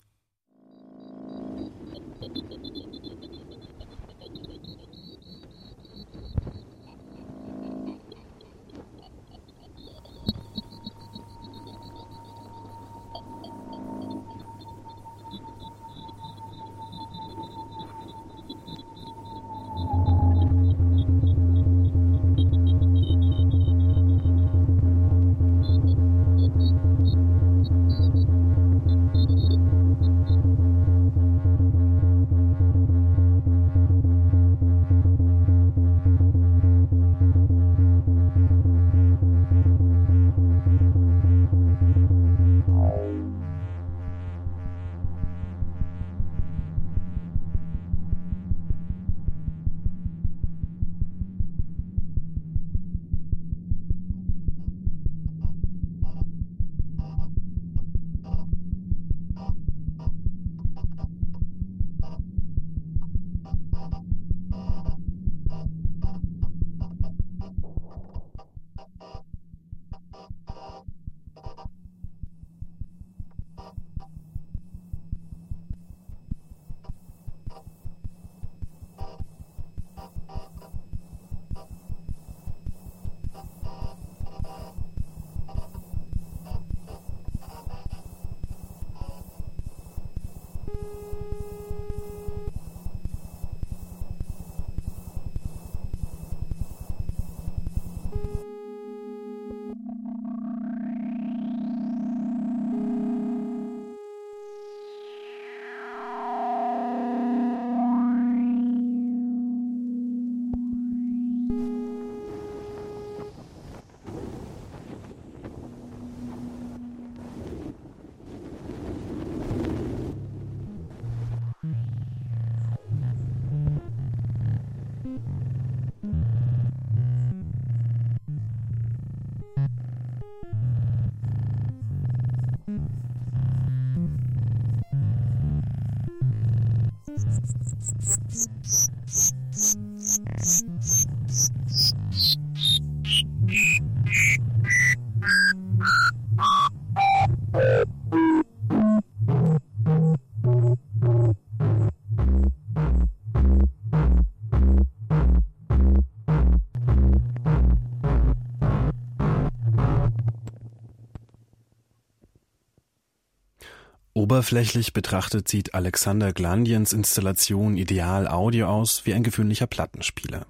Oberflächlich betrachtet sieht Alexander Glandiens Installation Ideal Audio aus wie ein gewöhnlicher Plattenspieler.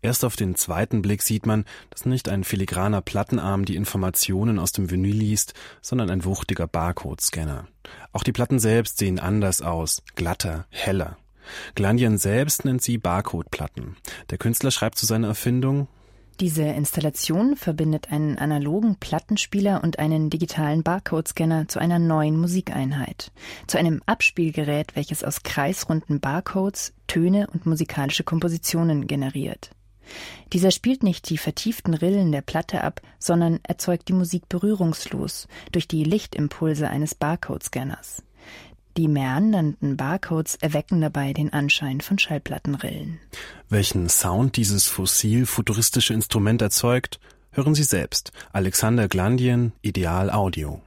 Erst auf den zweiten Blick sieht man, dass nicht ein filigraner Plattenarm die Informationen aus dem Vinyl liest, sondern ein wuchtiger Barcode-Scanner. Auch die Platten selbst sehen anders aus, glatter, heller. Glandien selbst nennt sie Barcode-Platten. Der Künstler schreibt zu seiner Erfindung, diese Installation verbindet einen analogen Plattenspieler und einen digitalen Barcode-Scanner zu einer neuen Musikeinheit, zu einem Abspielgerät, welches aus kreisrunden Barcodes Töne und musikalische Kompositionen generiert. Dieser spielt nicht die vertieften Rillen der Platte ab, sondern erzeugt die Musik berührungslos durch die Lichtimpulse eines Barcode-Scanners. Die meandernden Barcodes erwecken dabei den Anschein von Schallplattenrillen. Welchen Sound dieses fossil-futuristische Instrument erzeugt, hören Sie selbst. Alexander Glandien, Ideal Audio.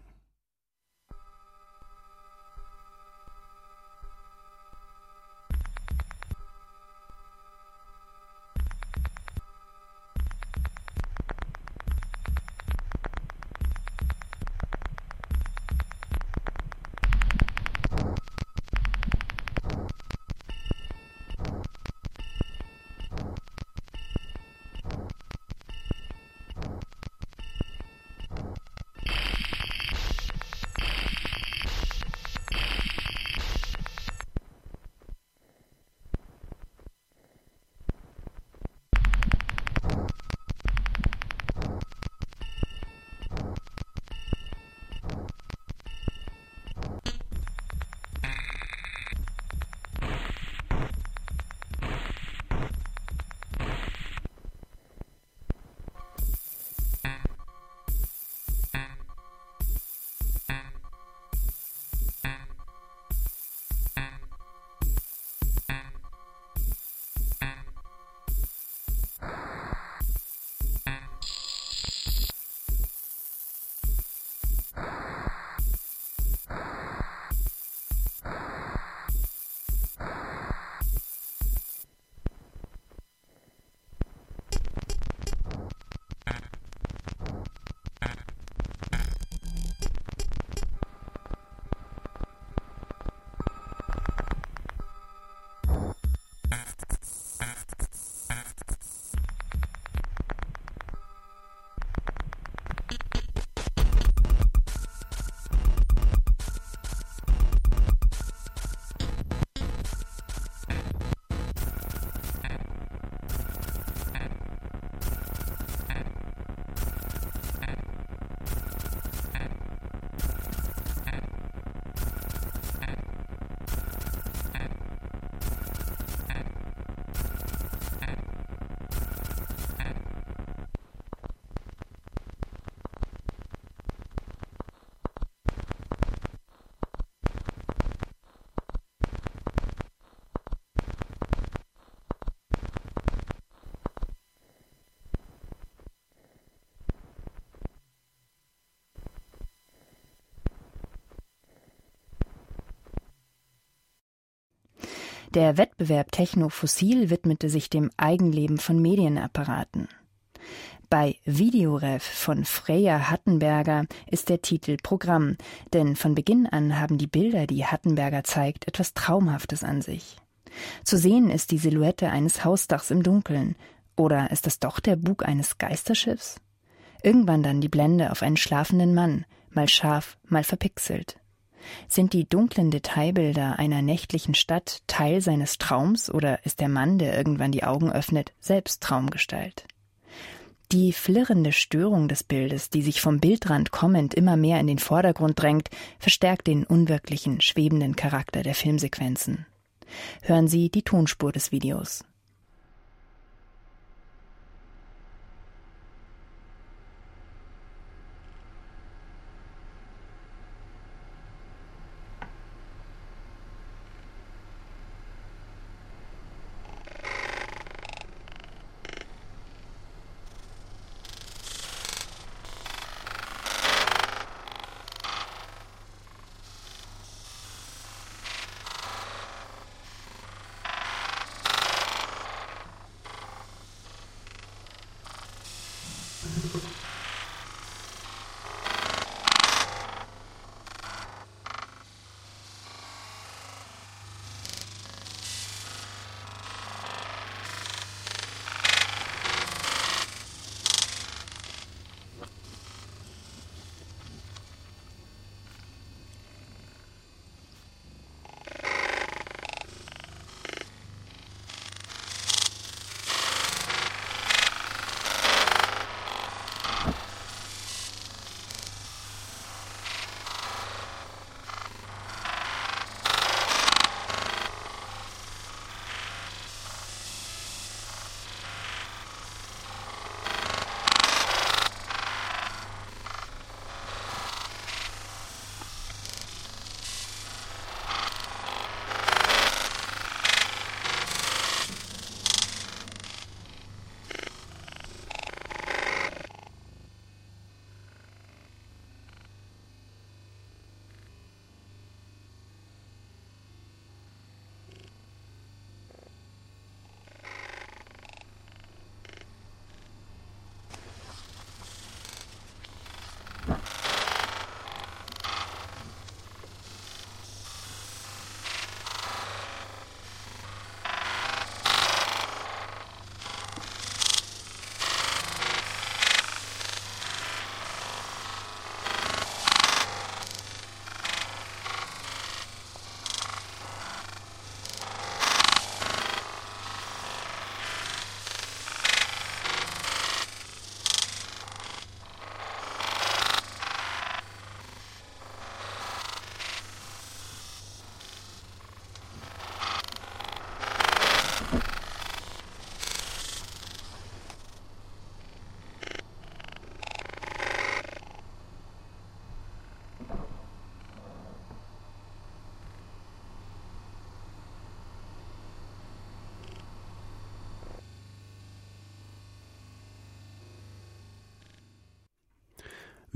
Der Wettbewerb Techno Fossil widmete sich dem Eigenleben von Medienapparaten. Bei Videorev von Freya Hattenberger ist der Titel Programm, denn von Beginn an haben die Bilder, die Hattenberger zeigt, etwas Traumhaftes an sich. Zu sehen ist die Silhouette eines Hausdachs im Dunkeln. Oder ist das doch der Bug eines Geisterschiffs? Irgendwann dann die Blende auf einen schlafenden Mann, mal scharf, mal verpixelt. Sind die dunklen Detailbilder einer nächtlichen Stadt Teil seines Traums oder ist der Mann, der irgendwann die Augen öffnet, selbst Traumgestalt? Die flirrende Störung des Bildes, die sich vom Bildrand kommend immer mehr in den Vordergrund drängt, verstärkt den unwirklichen, schwebenden Charakter der Filmsequenzen. Hören Sie die Tonspur des Videos.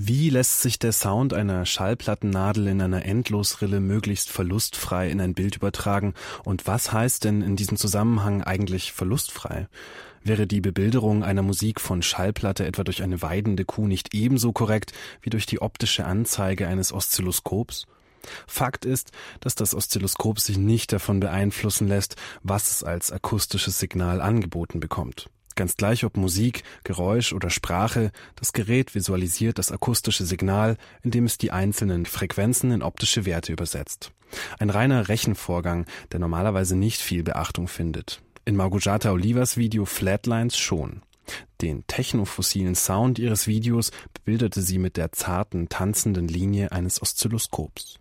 Wie lässt sich der Sound einer Schallplattennadel in einer Endlosrille möglichst verlustfrei in ein Bild übertragen? Und was heißt denn in diesem Zusammenhang eigentlich verlustfrei? Wäre die Bebilderung einer Musik von Schallplatte etwa durch eine weidende Kuh nicht ebenso korrekt wie durch die optische Anzeige eines Oszilloskops? Fakt ist, dass das Oszilloskop sich nicht davon beeinflussen lässt, was es als akustisches Signal angeboten bekommt. Ganz gleich ob Musik, Geräusch oder Sprache, das Gerät visualisiert das akustische Signal, indem es die einzelnen Frequenzen in optische Werte übersetzt. Ein reiner Rechenvorgang, der normalerweise nicht viel Beachtung findet. In Margujata Olivas Video Flatlines schon. Den technofossilen Sound ihres Videos bebilderte sie mit der zarten, tanzenden Linie eines Oszilloskops.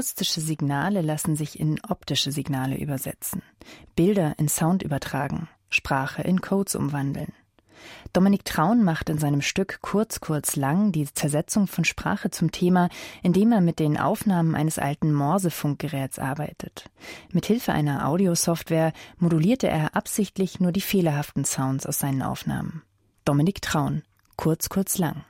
Akustische Signale lassen sich in optische Signale übersetzen, Bilder in Sound übertragen, Sprache in Codes umwandeln. Dominik Traun macht in seinem Stück Kurz, kurz, lang die Zersetzung von Sprache zum Thema, indem er mit den Aufnahmen eines alten Morsefunkgeräts arbeitet. Mit Hilfe einer Audiosoftware modulierte er absichtlich nur die fehlerhaften Sounds aus seinen Aufnahmen. Dominik Traun, Kurz, kurz, lang.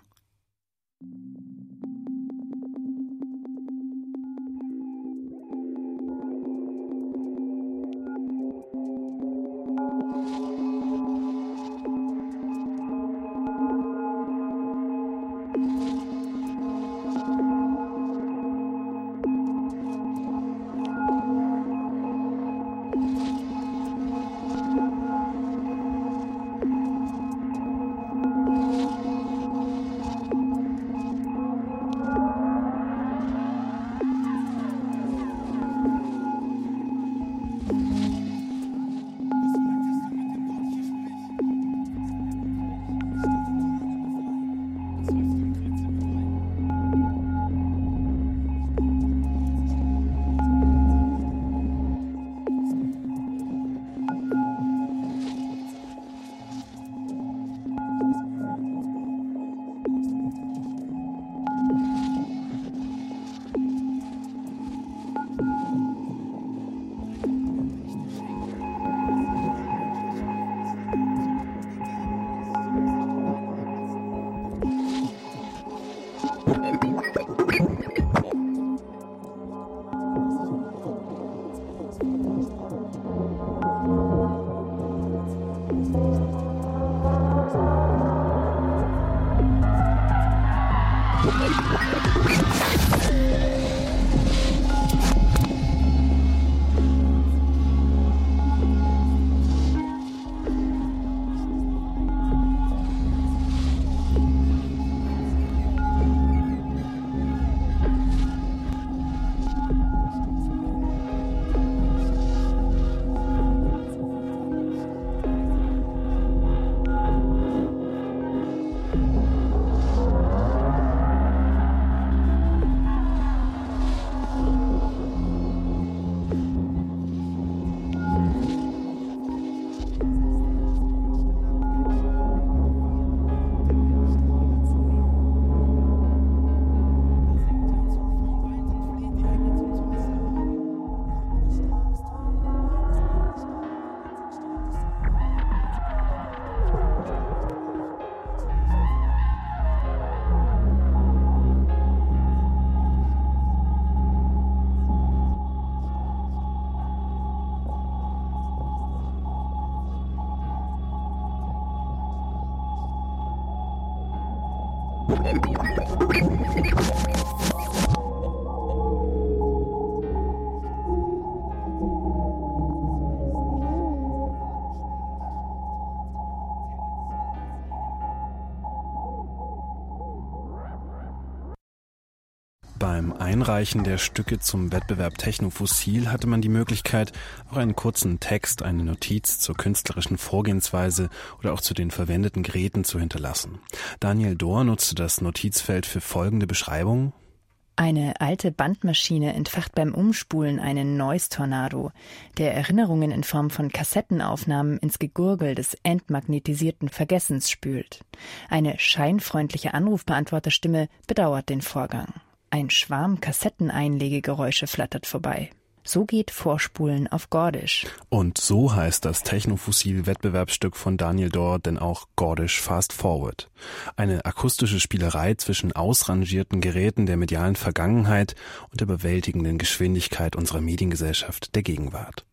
Beim Einreichen der Stücke zum Wettbewerb Technofossil hatte man die Möglichkeit, auch einen kurzen Text, eine Notiz zur künstlerischen Vorgehensweise oder auch zu den verwendeten Geräten zu hinterlassen. Daniel Dohr nutzte das Notizfeld für folgende Beschreibung. Eine alte Bandmaschine entfacht beim Umspulen einen Noise-Tornado, der Erinnerungen in Form von Kassettenaufnahmen ins Gegurgel des entmagnetisierten Vergessens spült. Eine scheinfreundliche Anrufbeantworterstimme bedauert den Vorgang. Ein Schwarm Kassetteneinlegegeräusche flattert vorbei. So geht Vorspulen auf Gordisch. Und so heißt das Technofossil-Wettbewerbsstück von Daniel Dor denn auch Gordisch Fast Forward. Eine akustische Spielerei zwischen ausrangierten Geräten der medialen Vergangenheit und der überwältigenden Geschwindigkeit unserer Mediengesellschaft der Gegenwart.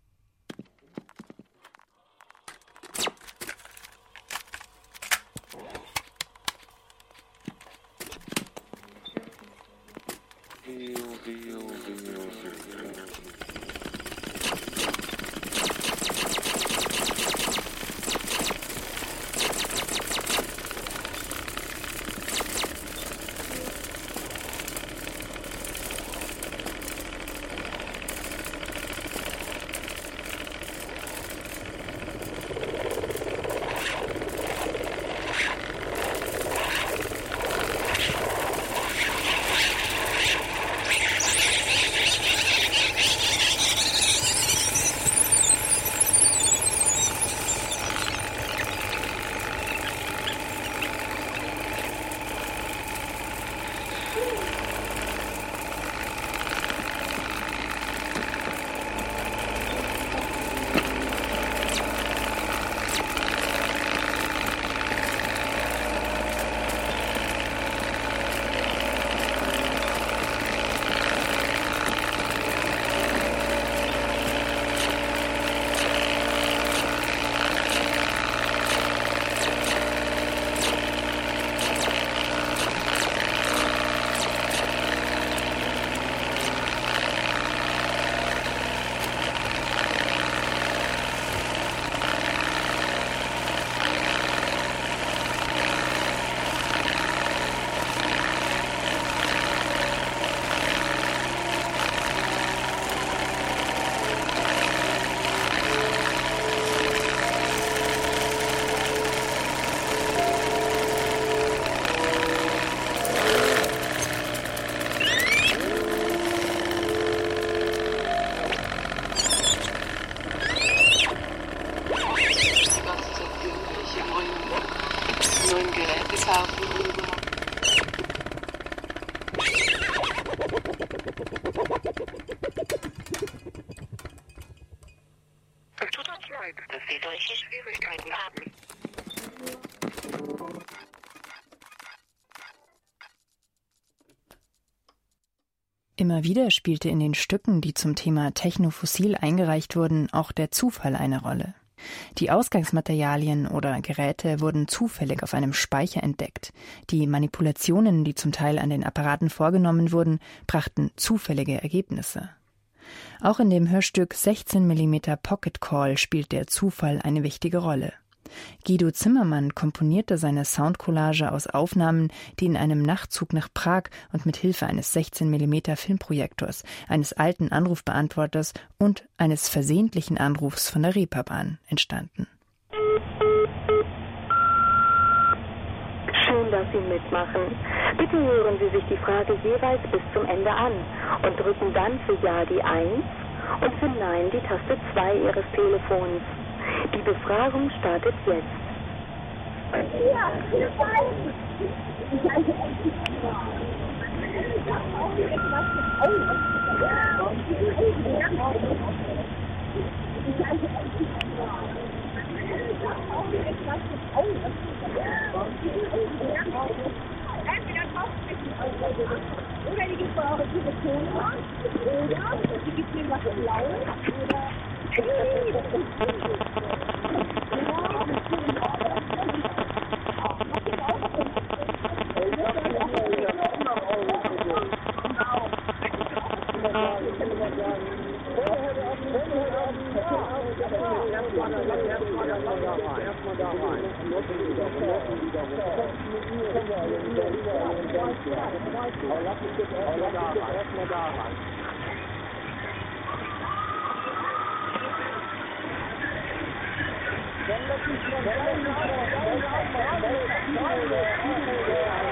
Immer wieder spielte in den Stücken, die zum Thema Technofossil eingereicht wurden, auch der Zufall eine Rolle. Die Ausgangsmaterialien oder Geräte wurden zufällig auf einem Speicher entdeckt. Die Manipulationen, die zum Teil an den Apparaten vorgenommen wurden, brachten zufällige Ergebnisse. Auch in dem Hörstück 16 mm Pocket Call spielt der Zufall eine wichtige Rolle. Guido Zimmermann komponierte seine Soundcollage aus Aufnahmen, die in einem Nachtzug nach Prag und mit Hilfe eines 16 mm Filmprojektors, eines alten Anrufbeantworters und eines versehentlichen Anrufs von der Reeperbahn entstanden. Schön, dass Sie mitmachen. Bitte hören Sie sich die Frage jeweils bis zum Ende an und drücken dann für Ja die 1 und für Nein die Taste 2 Ihres Telefons. Die Befragung startet jetzt. Entweder oder die gibt eure Telefon oder die gibt mir was blau oder Sie Thank you.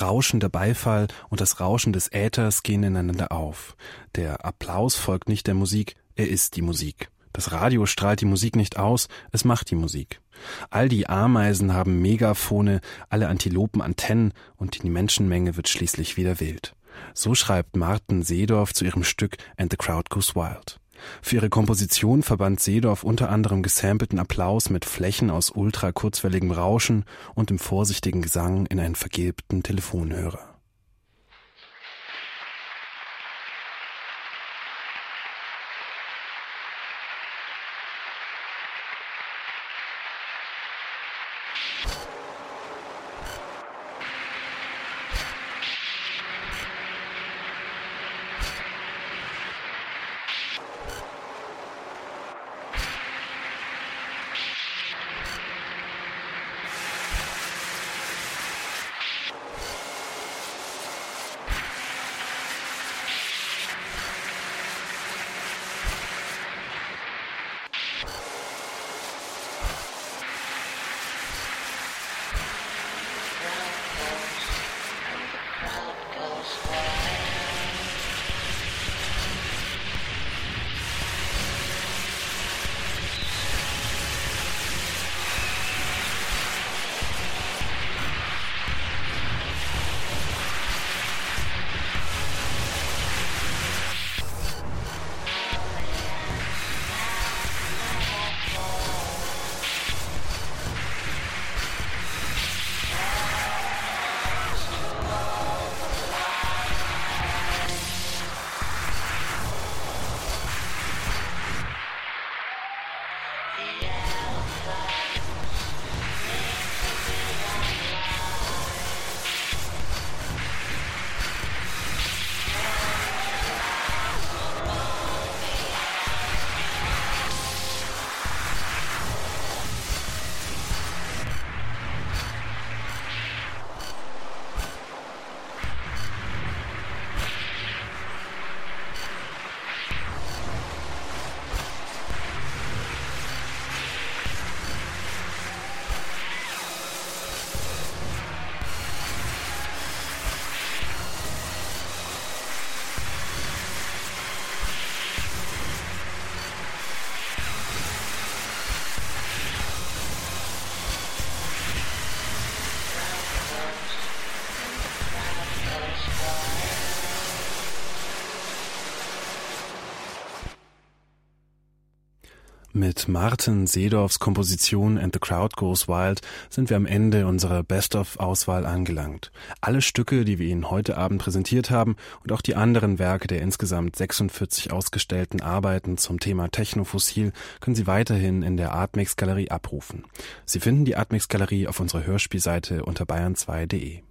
Rauschender Beifall und das Rauschen des Äthers gehen ineinander auf. Der Applaus folgt nicht der Musik, er ist die Musik. Das Radio strahlt die Musik nicht aus, es macht die Musik. All die Ameisen haben Megafone, alle Antilopen Antennen und die Menschenmenge wird schließlich wieder wild. So schreibt Martin Seedorf zu ihrem Stück And the Crowd Goes Wild. Für ihre Komposition verband Seedorf unter anderem gesampelten Applaus mit Flächen aus ultra kurzwelligem Rauschen und im vorsichtigen Gesang in einen vergilbten Telefonhörer. Mit Martin Seedorfs Komposition And the Crowd Goes Wild sind wir am Ende unserer Best-of-Auswahl angelangt. Alle Stücke, die wir Ihnen heute Abend präsentiert haben und auch die anderen Werke der insgesamt 46 ausgestellten Arbeiten zum Thema Technofossil können Sie weiterhin in der Artmix Galerie abrufen. Sie finden die Artmix Galerie auf unserer Hörspielseite unter bayern2.de.